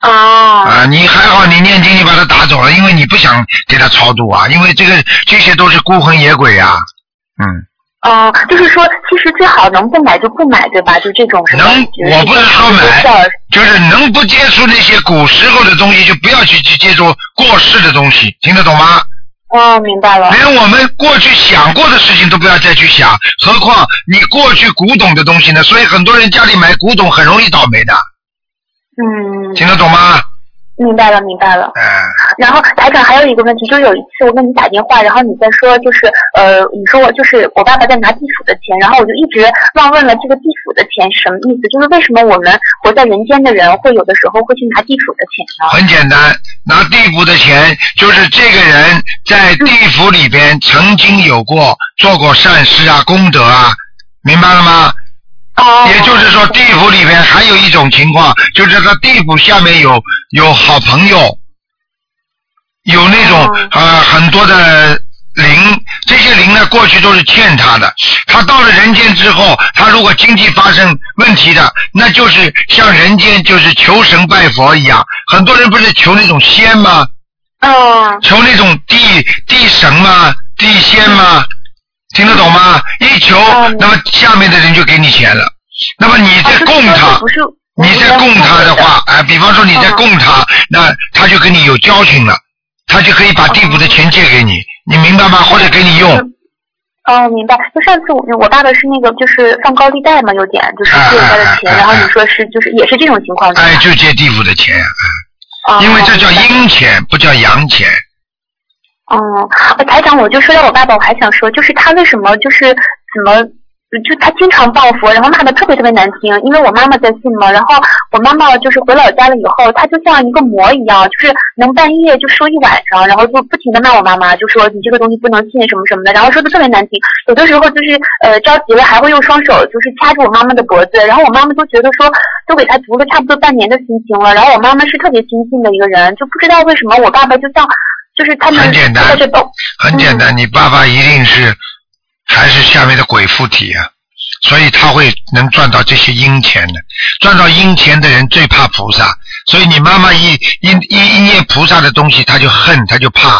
哦。啊，你还好，你念经你把他打走了，因为你不想给他超度啊，因为这个这些都是孤魂野鬼呀、嗯。哦、就是说，其实最好能不买就不买，对吧？就这种什么？我不是说买，就是能不接触那些古时候的东西，就不要去去接触过世的东西，听得懂吗？哦，明白了。连我们过去想过的事情都不要再去想，何况你过去古董的东西呢？所以很多人家里买古董很容易倒霉的，嗯，听得懂吗？明白了，明白了。嗯、然后台长还有一个问题，就是有一次我跟你打电话，然后你在说，就是呃，你说我就是我爸爸在拿地府的钱，然后我就一直忘问了这个地府的钱是什么意思，就是为什么我们活在人间的人会有的时候会去拿地府的钱呢？很简单，拿地府的钱就是这个人在地府里边曾经有过做过善事啊、功德啊，明白了吗？哦。也就是说，地府里面还有一种情况，就是他地府下面有有好朋友，有那种呃很多的灵，这些灵呢过去都是欠他的，他到了人间之后，他如果经济发生问题的，那就是像人间就是求神拜佛一样，很多人不是求那种仙吗？哦。求那种地地神吗？地仙吗？听得懂吗？一求，那么下面的人就给你钱了。那么你在供他，你在供他的话，哎，比方说你在供他，那他就跟你有交情了，他就可以把地府的钱借给你，你明白吗？或者给你用。哦，明白。就上次我我爸爸是那个就是放高利贷嘛，有点就是借人家的钱，然后你说是就是也是这种情况。哎，就借地府的钱，哎因为这叫阴钱，不叫阳钱。哦，呃台长，我就说到我爸爸，我还想说，就是他为什么就是怎么，就他经常报佛，然后骂的特别特别难听，因为我妈妈在信嘛，然后我妈妈就是回老家了以后，他就像一个魔一样，就是能半夜就说一晚上，然后就不停的骂我妈妈，就说你这个东西不能信什么什么的，然后说的特别难听，有的时候就是呃着急了还会用双手就是掐住我妈妈的脖子，然后我妈妈都觉得说都给他读了差不多半年的心经了，然后我妈妈是特别心信的一个人，就不知道为什么我爸爸就像就是他们很简单很简单，你爸爸一定是还是下面的鬼附体啊，所以他会能赚到这些阴钱的。赚到阴钱的人最怕菩萨，所以你妈妈一一一一念菩萨的东西，他就恨，他就怕。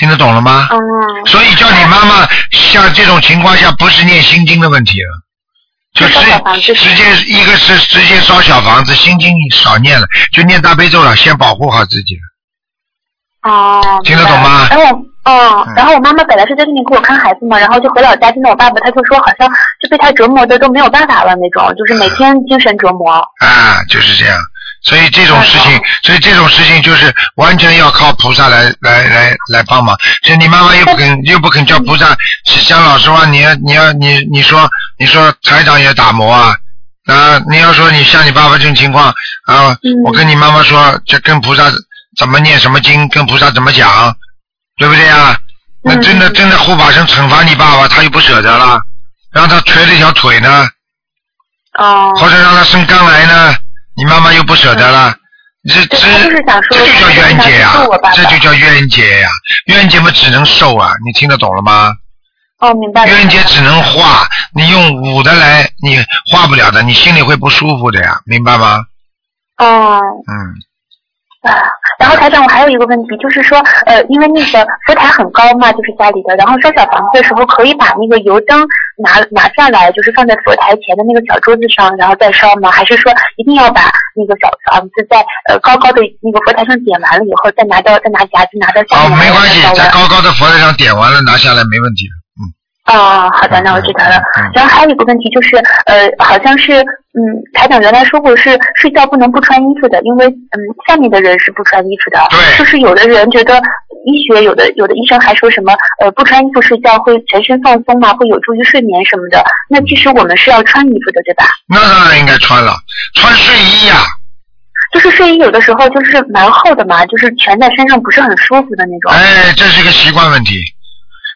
听得懂了吗？嗯。所以叫你妈妈像这种情况下，不是念心经的问题了，就直直接一个是直接烧小房子，心经少念了，就念大悲咒了，先保护好自己了。哦，听得懂吗然后我，哦，然后我妈妈本来是在这边给我看孩子嘛，然后就回老家见到我爸爸，他就说好像就被他折磨的都没有办法了那种，就是每天精神折磨。啊，就是这样。所以这种事情，所以这种事情就是完全要靠菩萨来来来来帮忙。所以你妈妈又不肯 又不肯叫菩萨，讲老实话，你要你要你你说你说台长也打磨啊啊！你要说你像你爸爸这种情况啊，我跟你妈妈说，就跟菩萨怎么念什么经，跟菩萨怎么讲，对不对呀？那真的真的护法神惩罚你爸爸，他又不舍得了，让他瘸了一条腿呢，哦。或者让他生肝癌呢，你妈妈又不舍得了。这这这就叫冤结呀、这就叫冤结呀、冤结嘛只能受啊，你听得懂了吗？哦，明白了。冤结只能化，你用武的来，你化不了的，你心里会不舒服的呀，明白吗？哦。嗯。啊，然后台长，我还有一个问题，就是说，呃，因为那个佛台很高嘛，就是家里的，然后烧小房子的时候，可以把那个油灯拿拿下来，就是放在佛台前的那个小桌子上，然后再烧吗？还是说一定要把那个小房子在呃高高的那个佛台上点完了以后，再拿到再拿夹子拿到下哦，没关系，在高高的佛台上点完了拿下来没问题的。哦，好的，那我知道了。然后还有一个问题就是，呃，好像是，嗯，台长原来说过是睡觉不能不穿衣服的，因为嗯，下面的人是不穿衣服的。对。就是有的人觉得医学有的有的医生还说什么呃不穿衣服睡觉会全身放松嘛，会有助于睡眠什么的。那其实我们是要穿衣服的，对吧？那当然应该穿了，穿睡衣呀、就是睡衣有的时候就是蛮厚的嘛，就是蜷在身上不是很舒服的那种。哎，这是个习惯问题。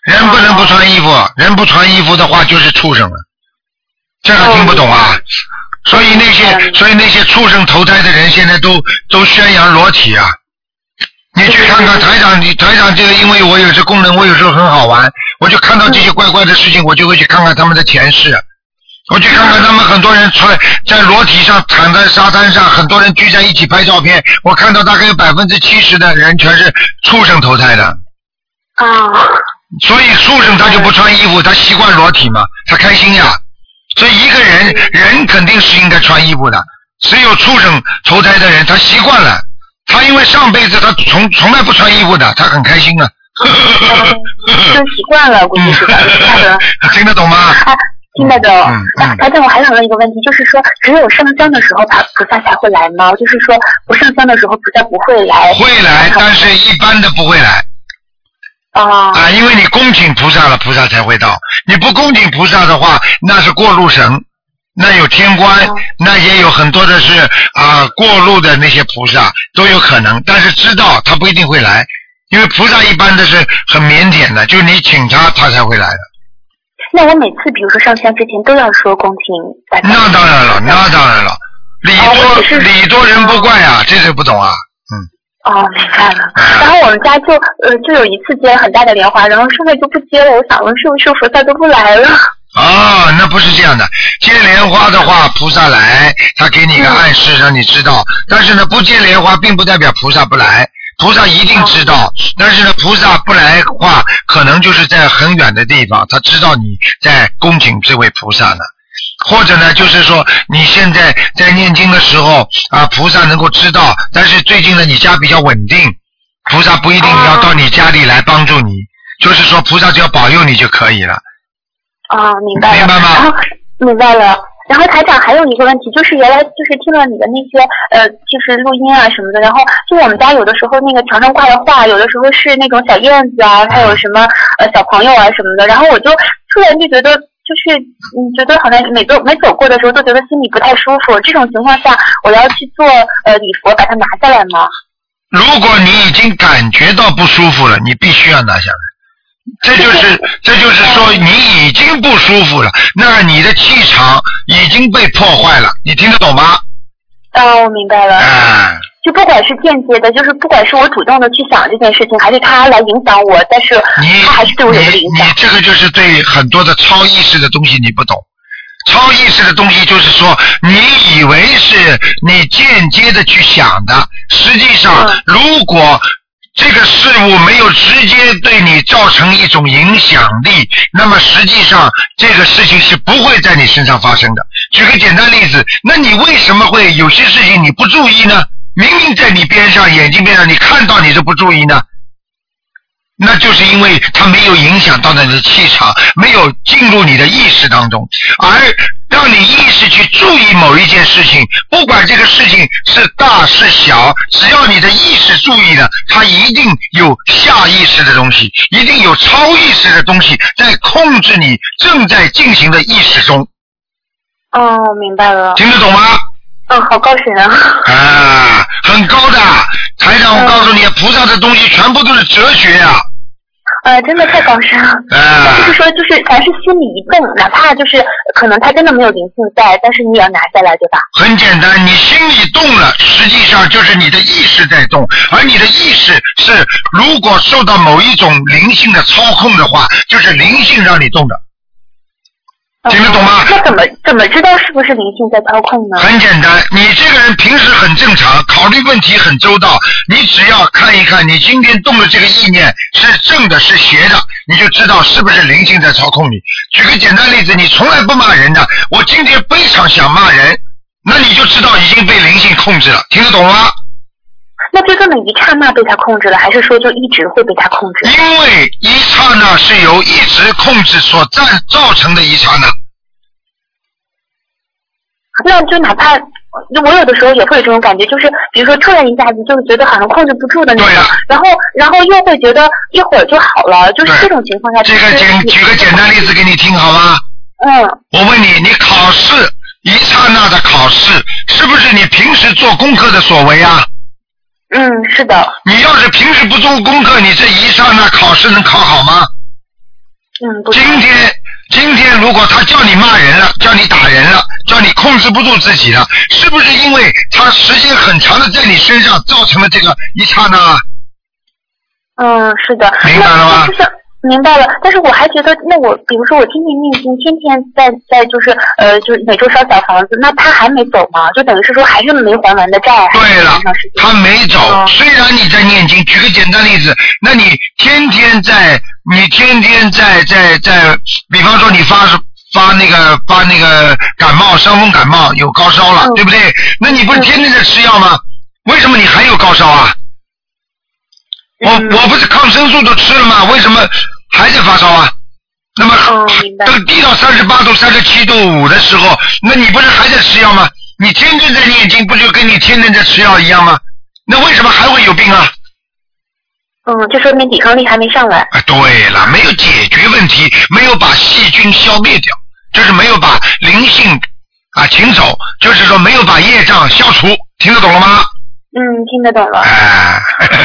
人不能不穿衣服，人不穿衣服的话就是畜生了。这个听不懂啊？所以那些，所以那些畜生投胎的人，现在都都宣扬裸体啊。你去看看台长，你台长这个，因为我有这功能，我有时候很好玩，我就看到这些怪怪的事情，我就会去看看他们的前世。我去看看他们很多人穿在裸体上躺在沙滩上，很多人聚在一起拍照片。我看到大概有百分之七十的人全是畜生投胎的。啊。所以畜生他就不穿衣服，他习惯裸体嘛，他开心呀。所以一个人人肯定是应该穿衣服的，只有畜生投胎的人他习惯了，他因为上辈子他从从来不穿衣服的，他很开心啊。就习惯了，估计是的。听得懂吗？啊，听得懂。嗯啊，台长，我还想问一个问题，就是说，只有上香的时候，他菩萨才会来吗？就是说，不上香的时候，菩萨不会来。会来，但是一般的不会来。啊。啊，因为你恭请菩萨了，菩萨才会到。你不恭请菩萨的话，那是过路神，那有天官，那也有很多的是啊过路的那些菩萨都有可能，但是知道他不一定会来，因为菩萨一般都是很腼腆的，就你请他，他才会来的。那我每次，比如说上香之前，都要说恭请大家。那当然了，那当然了，礼多礼多人不怪啊，这是不懂啊。哦，明白了。然后我们家就呃就有一次接了很大的莲花，然后剩下就不接了。我想问，是不是菩萨都不来了？啊，那不是这样的。接莲花的话，菩萨来，他给你一个暗示，让你知道。但是呢，不接莲花，并不代表菩萨不来，菩萨一定知道。但是呢，菩萨不来的话，可能就是在很远的地方，他知道你在恭请这位菩萨呢。或者呢，就是说你现在在念经的时候啊，菩萨能够知道，但是最近呢，你家比较稳定，菩萨不一定要到你家里来帮助你，就是说菩萨只要保佑你就可以了。啊，明白了。明白吗？明白了。然后台长还有一个问题，就是原来就是听了你的那些呃，就是录音啊什么的，然后就我们家有的时候那个墙上挂的画，有的时候是那种小燕子啊，还有什么呃小朋友啊什么的，然后我就突然就觉得。就是你，觉得好像每走每走过的时候都觉得心里不太舒服。这种情况下，我要去做呃礼佛，把它拿下来吗？如果你已经感觉到不舒服了，你必须要拿下来。这就是这就是说你已经不舒服了，那你的气场已经被破坏了，你听得懂吗？啊，我明白了。啊，就不管是间接的，就是不管是我主动的去想这件事情，还是他来影响我，但是他还是对我有了影响。你这个就是对很多的超意识的东西你不懂。超意识的东西就是说，你以为是你间接的去想的，实际上如果这个事物没有直接对你造成一种影响力，那么实际上这个事情是不会在你身上发生的。举个简单例子，那你为什么会有些事情你不注意呢？明明在你边上，眼睛边上，你看到你是不注意呢？那就是因为它没有影响到你的气场，没有进入你的意识当中，而让你意识去注意某一件事情，不管这个事情是大是小，只要你的意识注意了，它一定有下意识的东西，一定有超意识的东西在控制你正在进行的意识中。哦，明白了。听得懂吗？嗯，好高深啊。啊，很高的台长，我告诉你，菩萨的东西全部都是哲学呀、呃，真的太高深了。啊就是说，就是凡是心里一动，哪怕就是可能他真的没有灵性在，但是你也要拿下来，对吧？很简单，你心里动了，实际上就是你的意识在动，而你的意识是如果受到某一种灵性的操控的话，就是灵性让你动的。听得懂吗？那怎么怎么知道是不是灵性在操控呢？很简单，你这个人平时很正常，考虑问题很周到，你只要看一看你今天动的这个意念是正的，是邪的，你就知道是不是灵性在操控你。举个简单例子，你从来不骂人的，我今天非常想骂人，那你就知道已经被灵性控制了，听得懂吗？那就这么一刹那被他控制了，还是说就一直会被他控制？因为一刹那是由一直控制所造造成的一刹那。那就哪怕我有的时候也会有这种感觉，就是比如说突然一下子就觉得好像控制不住的那种，然后然后又会觉得一会儿就好了，就是这种情况下，这个简举个简单例子给你听好吗？嗯。我问你，你考试一刹那的考试，是不是你平时做功课的所为啊？嗯，是的。你要是平时不做功课，你这一刹那考试能考好吗？嗯，不。今天今天如果他叫你骂人了，叫你打人了，叫你控制不住自己了，是不是因为他时间很长的在你身上造成了这个一刹那？嗯，是的。明白了吗？就是明白了，但是我还觉得，那我比如说我天天念经，天天在在就是呃，就是每周烧小房子，那他还没走吗？就等于是说还是没还完的债。对了，他没走。虽然你在念经，举个简单例子，那你天天在，你天天在在在，比方说你发发那个发那个感冒，伤风感冒有高烧了，对不对？那你不是天天在吃药吗？为什么你还有高烧啊？我我不是抗生素都吃了吗？为什么还在发烧啊？那么等低到三十八度、三十七度五的时候，那你不是还在吃药吗？你天天在念经，不就跟你天天在吃药一样吗？那为什么还会有病啊？嗯，就说明抵抗力还没上来。啊，对了，没有解决问题，没有把细菌消灭掉，就是没有把灵性啊请走，就是说没有把业障消除，听得懂了吗？嗯，听得懂了。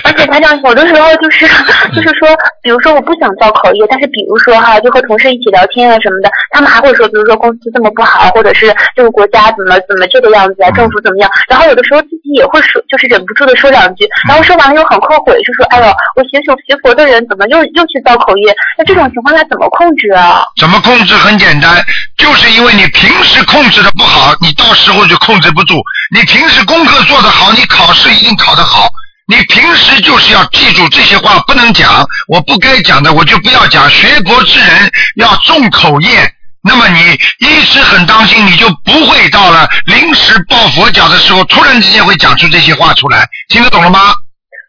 而且台长有的时候就是 就是说，比如说我不想造口业，但是比如说哈，就和同事一起聊天啊什么的，他们还会说，比如说公司这么不好，或者是这个国家怎么怎么这个样子啊，政府怎么样。然后有的时候自己也会说，就是忍不住的说两句，然后说完了又很后悔，就说哎呦，我学学学佛的人怎么又又去造口业？那这种情况下怎么控制啊？怎么控制？很简单，就是因为你平时控制的不好，好你到时候就控制不住。你平时功课做得好，你考试一定考得好。你平时就是要记住这些话不能讲，我不该讲的我就不要讲。学佛之人要重口业，那么你一直很当心，你就不会到了临时抱佛脚的时候，突然之间会讲出这些话出来。听得懂了吗？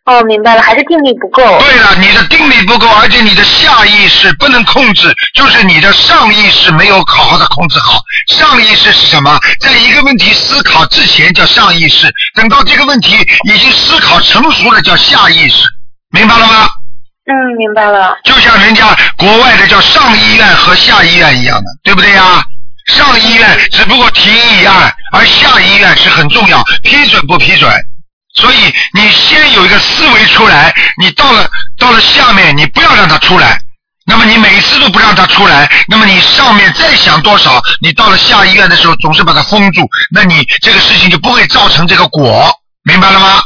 哦，明白了，还是定力不够。对了，你的定力不够，而且你的下意识不能控制，就是你的上意识没有好好的控制好。上意识是什么？在一个问题思考之前叫上意识，等到这个问题已经思考成熟了叫下意识，明白了吗？嗯，明白了。就像人家国外的叫上医院和下医院一样的，对不对呀？上医院只不过提议案，而下医院是很重要，批准不批准？所以你先有一个思维出来，你到了到了下面，你不要让它出来。那么你每次都不让它出来，那么你上面再想多少，你到了下医院的时候总是把它封住，那你这个事情就不会造成这个果，明白了吗？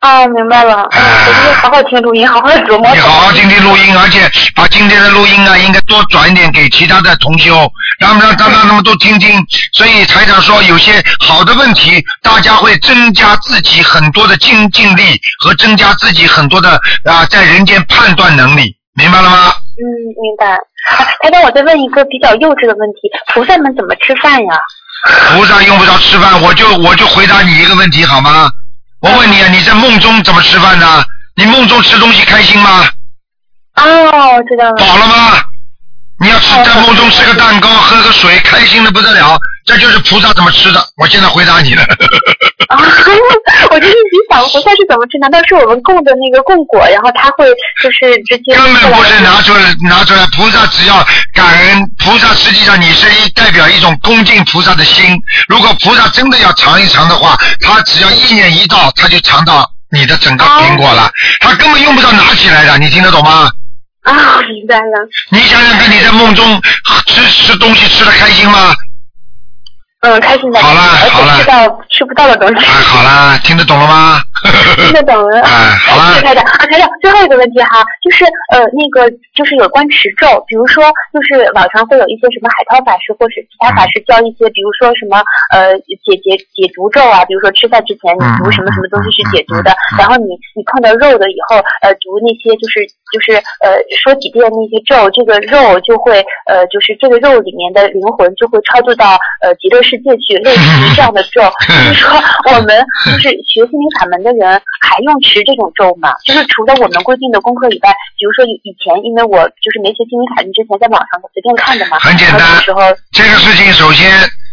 哦，明白了。我就好好听录音，好好琢磨。你好好听听录音，而且把今天的录音啊，应该多转一点给其他的同修，让让让让他们都听听。所以台长说，有些好的问题，大家会增加自己很多的精进力和增加自己很多的啊，在人间判断能力，明白了吗？嗯，明白。台长，我再问一个比较幼稚的问题：菩萨们怎么吃饭呀？菩萨用不着吃饭，我就我就回答你一个问题好吗？我问你啊，你在梦中怎么吃饭呢？你梦中吃东西开心吗？哦，知道了。饱了吗？你要吃在梦中吃个蛋糕，喝个水，开心的不得了。这就是菩萨怎么吃的。我现在回答你了。啊，我就一直想菩萨是怎么吃？难道是我们供的那个供果，然后他会就是直接？根本不是拿出来拿出来，菩萨只要感恩，菩萨实际上你是一代表一种恭敬菩萨的心。如果菩萨真的要尝一尝的话，他只要意念一到，他就尝到你的整个苹果了。他根本用不着拿起来的，你听得懂吗？啊，明白了。你想想看，你在梦中吃吃东西吃的开心吗？嗯，开心的。好啦好了吃到吃不到的东西。哎，好啦，听得懂了吗？听得懂了。哎，好啦。谢谢台长啊，台长，最后一个问题哈，就是呃那个就是有关持咒，比如说就是网上会有一些什么海涛法师或是其他法师教一些，比如说什么呃解解解毒咒啊，比如说吃饭之前你读什么什么东西是解毒的，然后你你碰到肉的以后呃读那些就是就是呃说几遍那些咒，这个肉就会呃就是这个肉里面的灵魂就会超度到呃极乐世界去，类似于这样的咒。就是说我们就是学心灵法门的人还用持这种咒吗？就是除了我们规定的功课以外，比如说以前因为我就是没学心灵法门之前，在网上随便看的嘛。很简单时候这个事情首先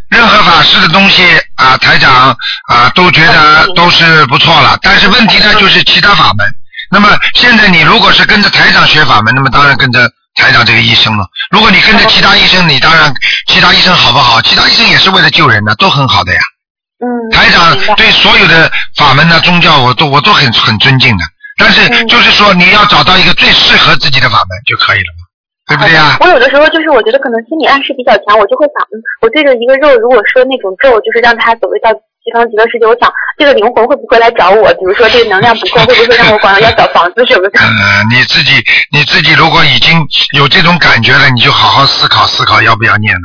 任何法师的东西啊，台长啊都觉得都是不错了。但是问题呢，就是其他法门。那么现在你如果是跟着台长学法门，那么当然跟着台长这个医生了。如果你跟着其他医生，你当然其他医生好不好？其他医生也是为了救人的，都很好的呀。嗯。台长对所有的法门呢、宗教，我都我都很很尊敬的。但是就是说，你要找到一个最适合自己的法门就可以了嘛，对不对呀？我有的时候就是我觉得可能心理暗示比较强，我就会想，嗯，我对着一个肉，如果说那种咒，就是让它走回到西方极乐世界，我想这个灵魂会不会来找我？比如说这个能量不够，会不会让我管要找房子什么的？呃，你自己你自己如果已经有这种感觉了，你就好好思考思考要不要念了。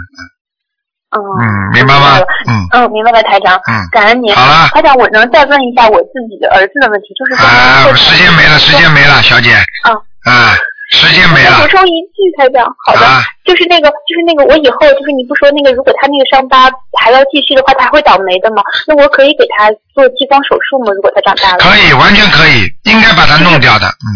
嗯，嗯，明白吗？嗯。嗯，明白了，台长。嗯感恩您。好了台长，我能再问一下我自己的儿子的问题，就是说。啊，时间没了，时间没了，小姐。嗯。啊，时间没了补了。充一句，台长，好的，啊就是那个，就是那个，我以后就是你不说那个，如果他那个伤疤还要继续的话，他会倒霉的吗？那我可以给他做激光手术吗？如果他长大了？可以，完全可以，应该把它弄掉的。嗯，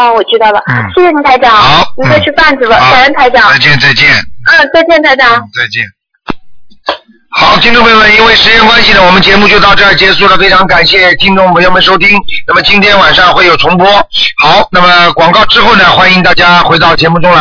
哦，我知道了，嗯谢谢您，台长。好您快吃饭去吧，好感恩台长。再见，再见。嗯，再见，台长。再见。好，听众朋友们，因为时间关系呢，我们节目就到这儿结束了。非常感谢听众朋友们收听。那么今天晚上会有重播。好，那么广告之后呢，欢迎大家回到节目中来。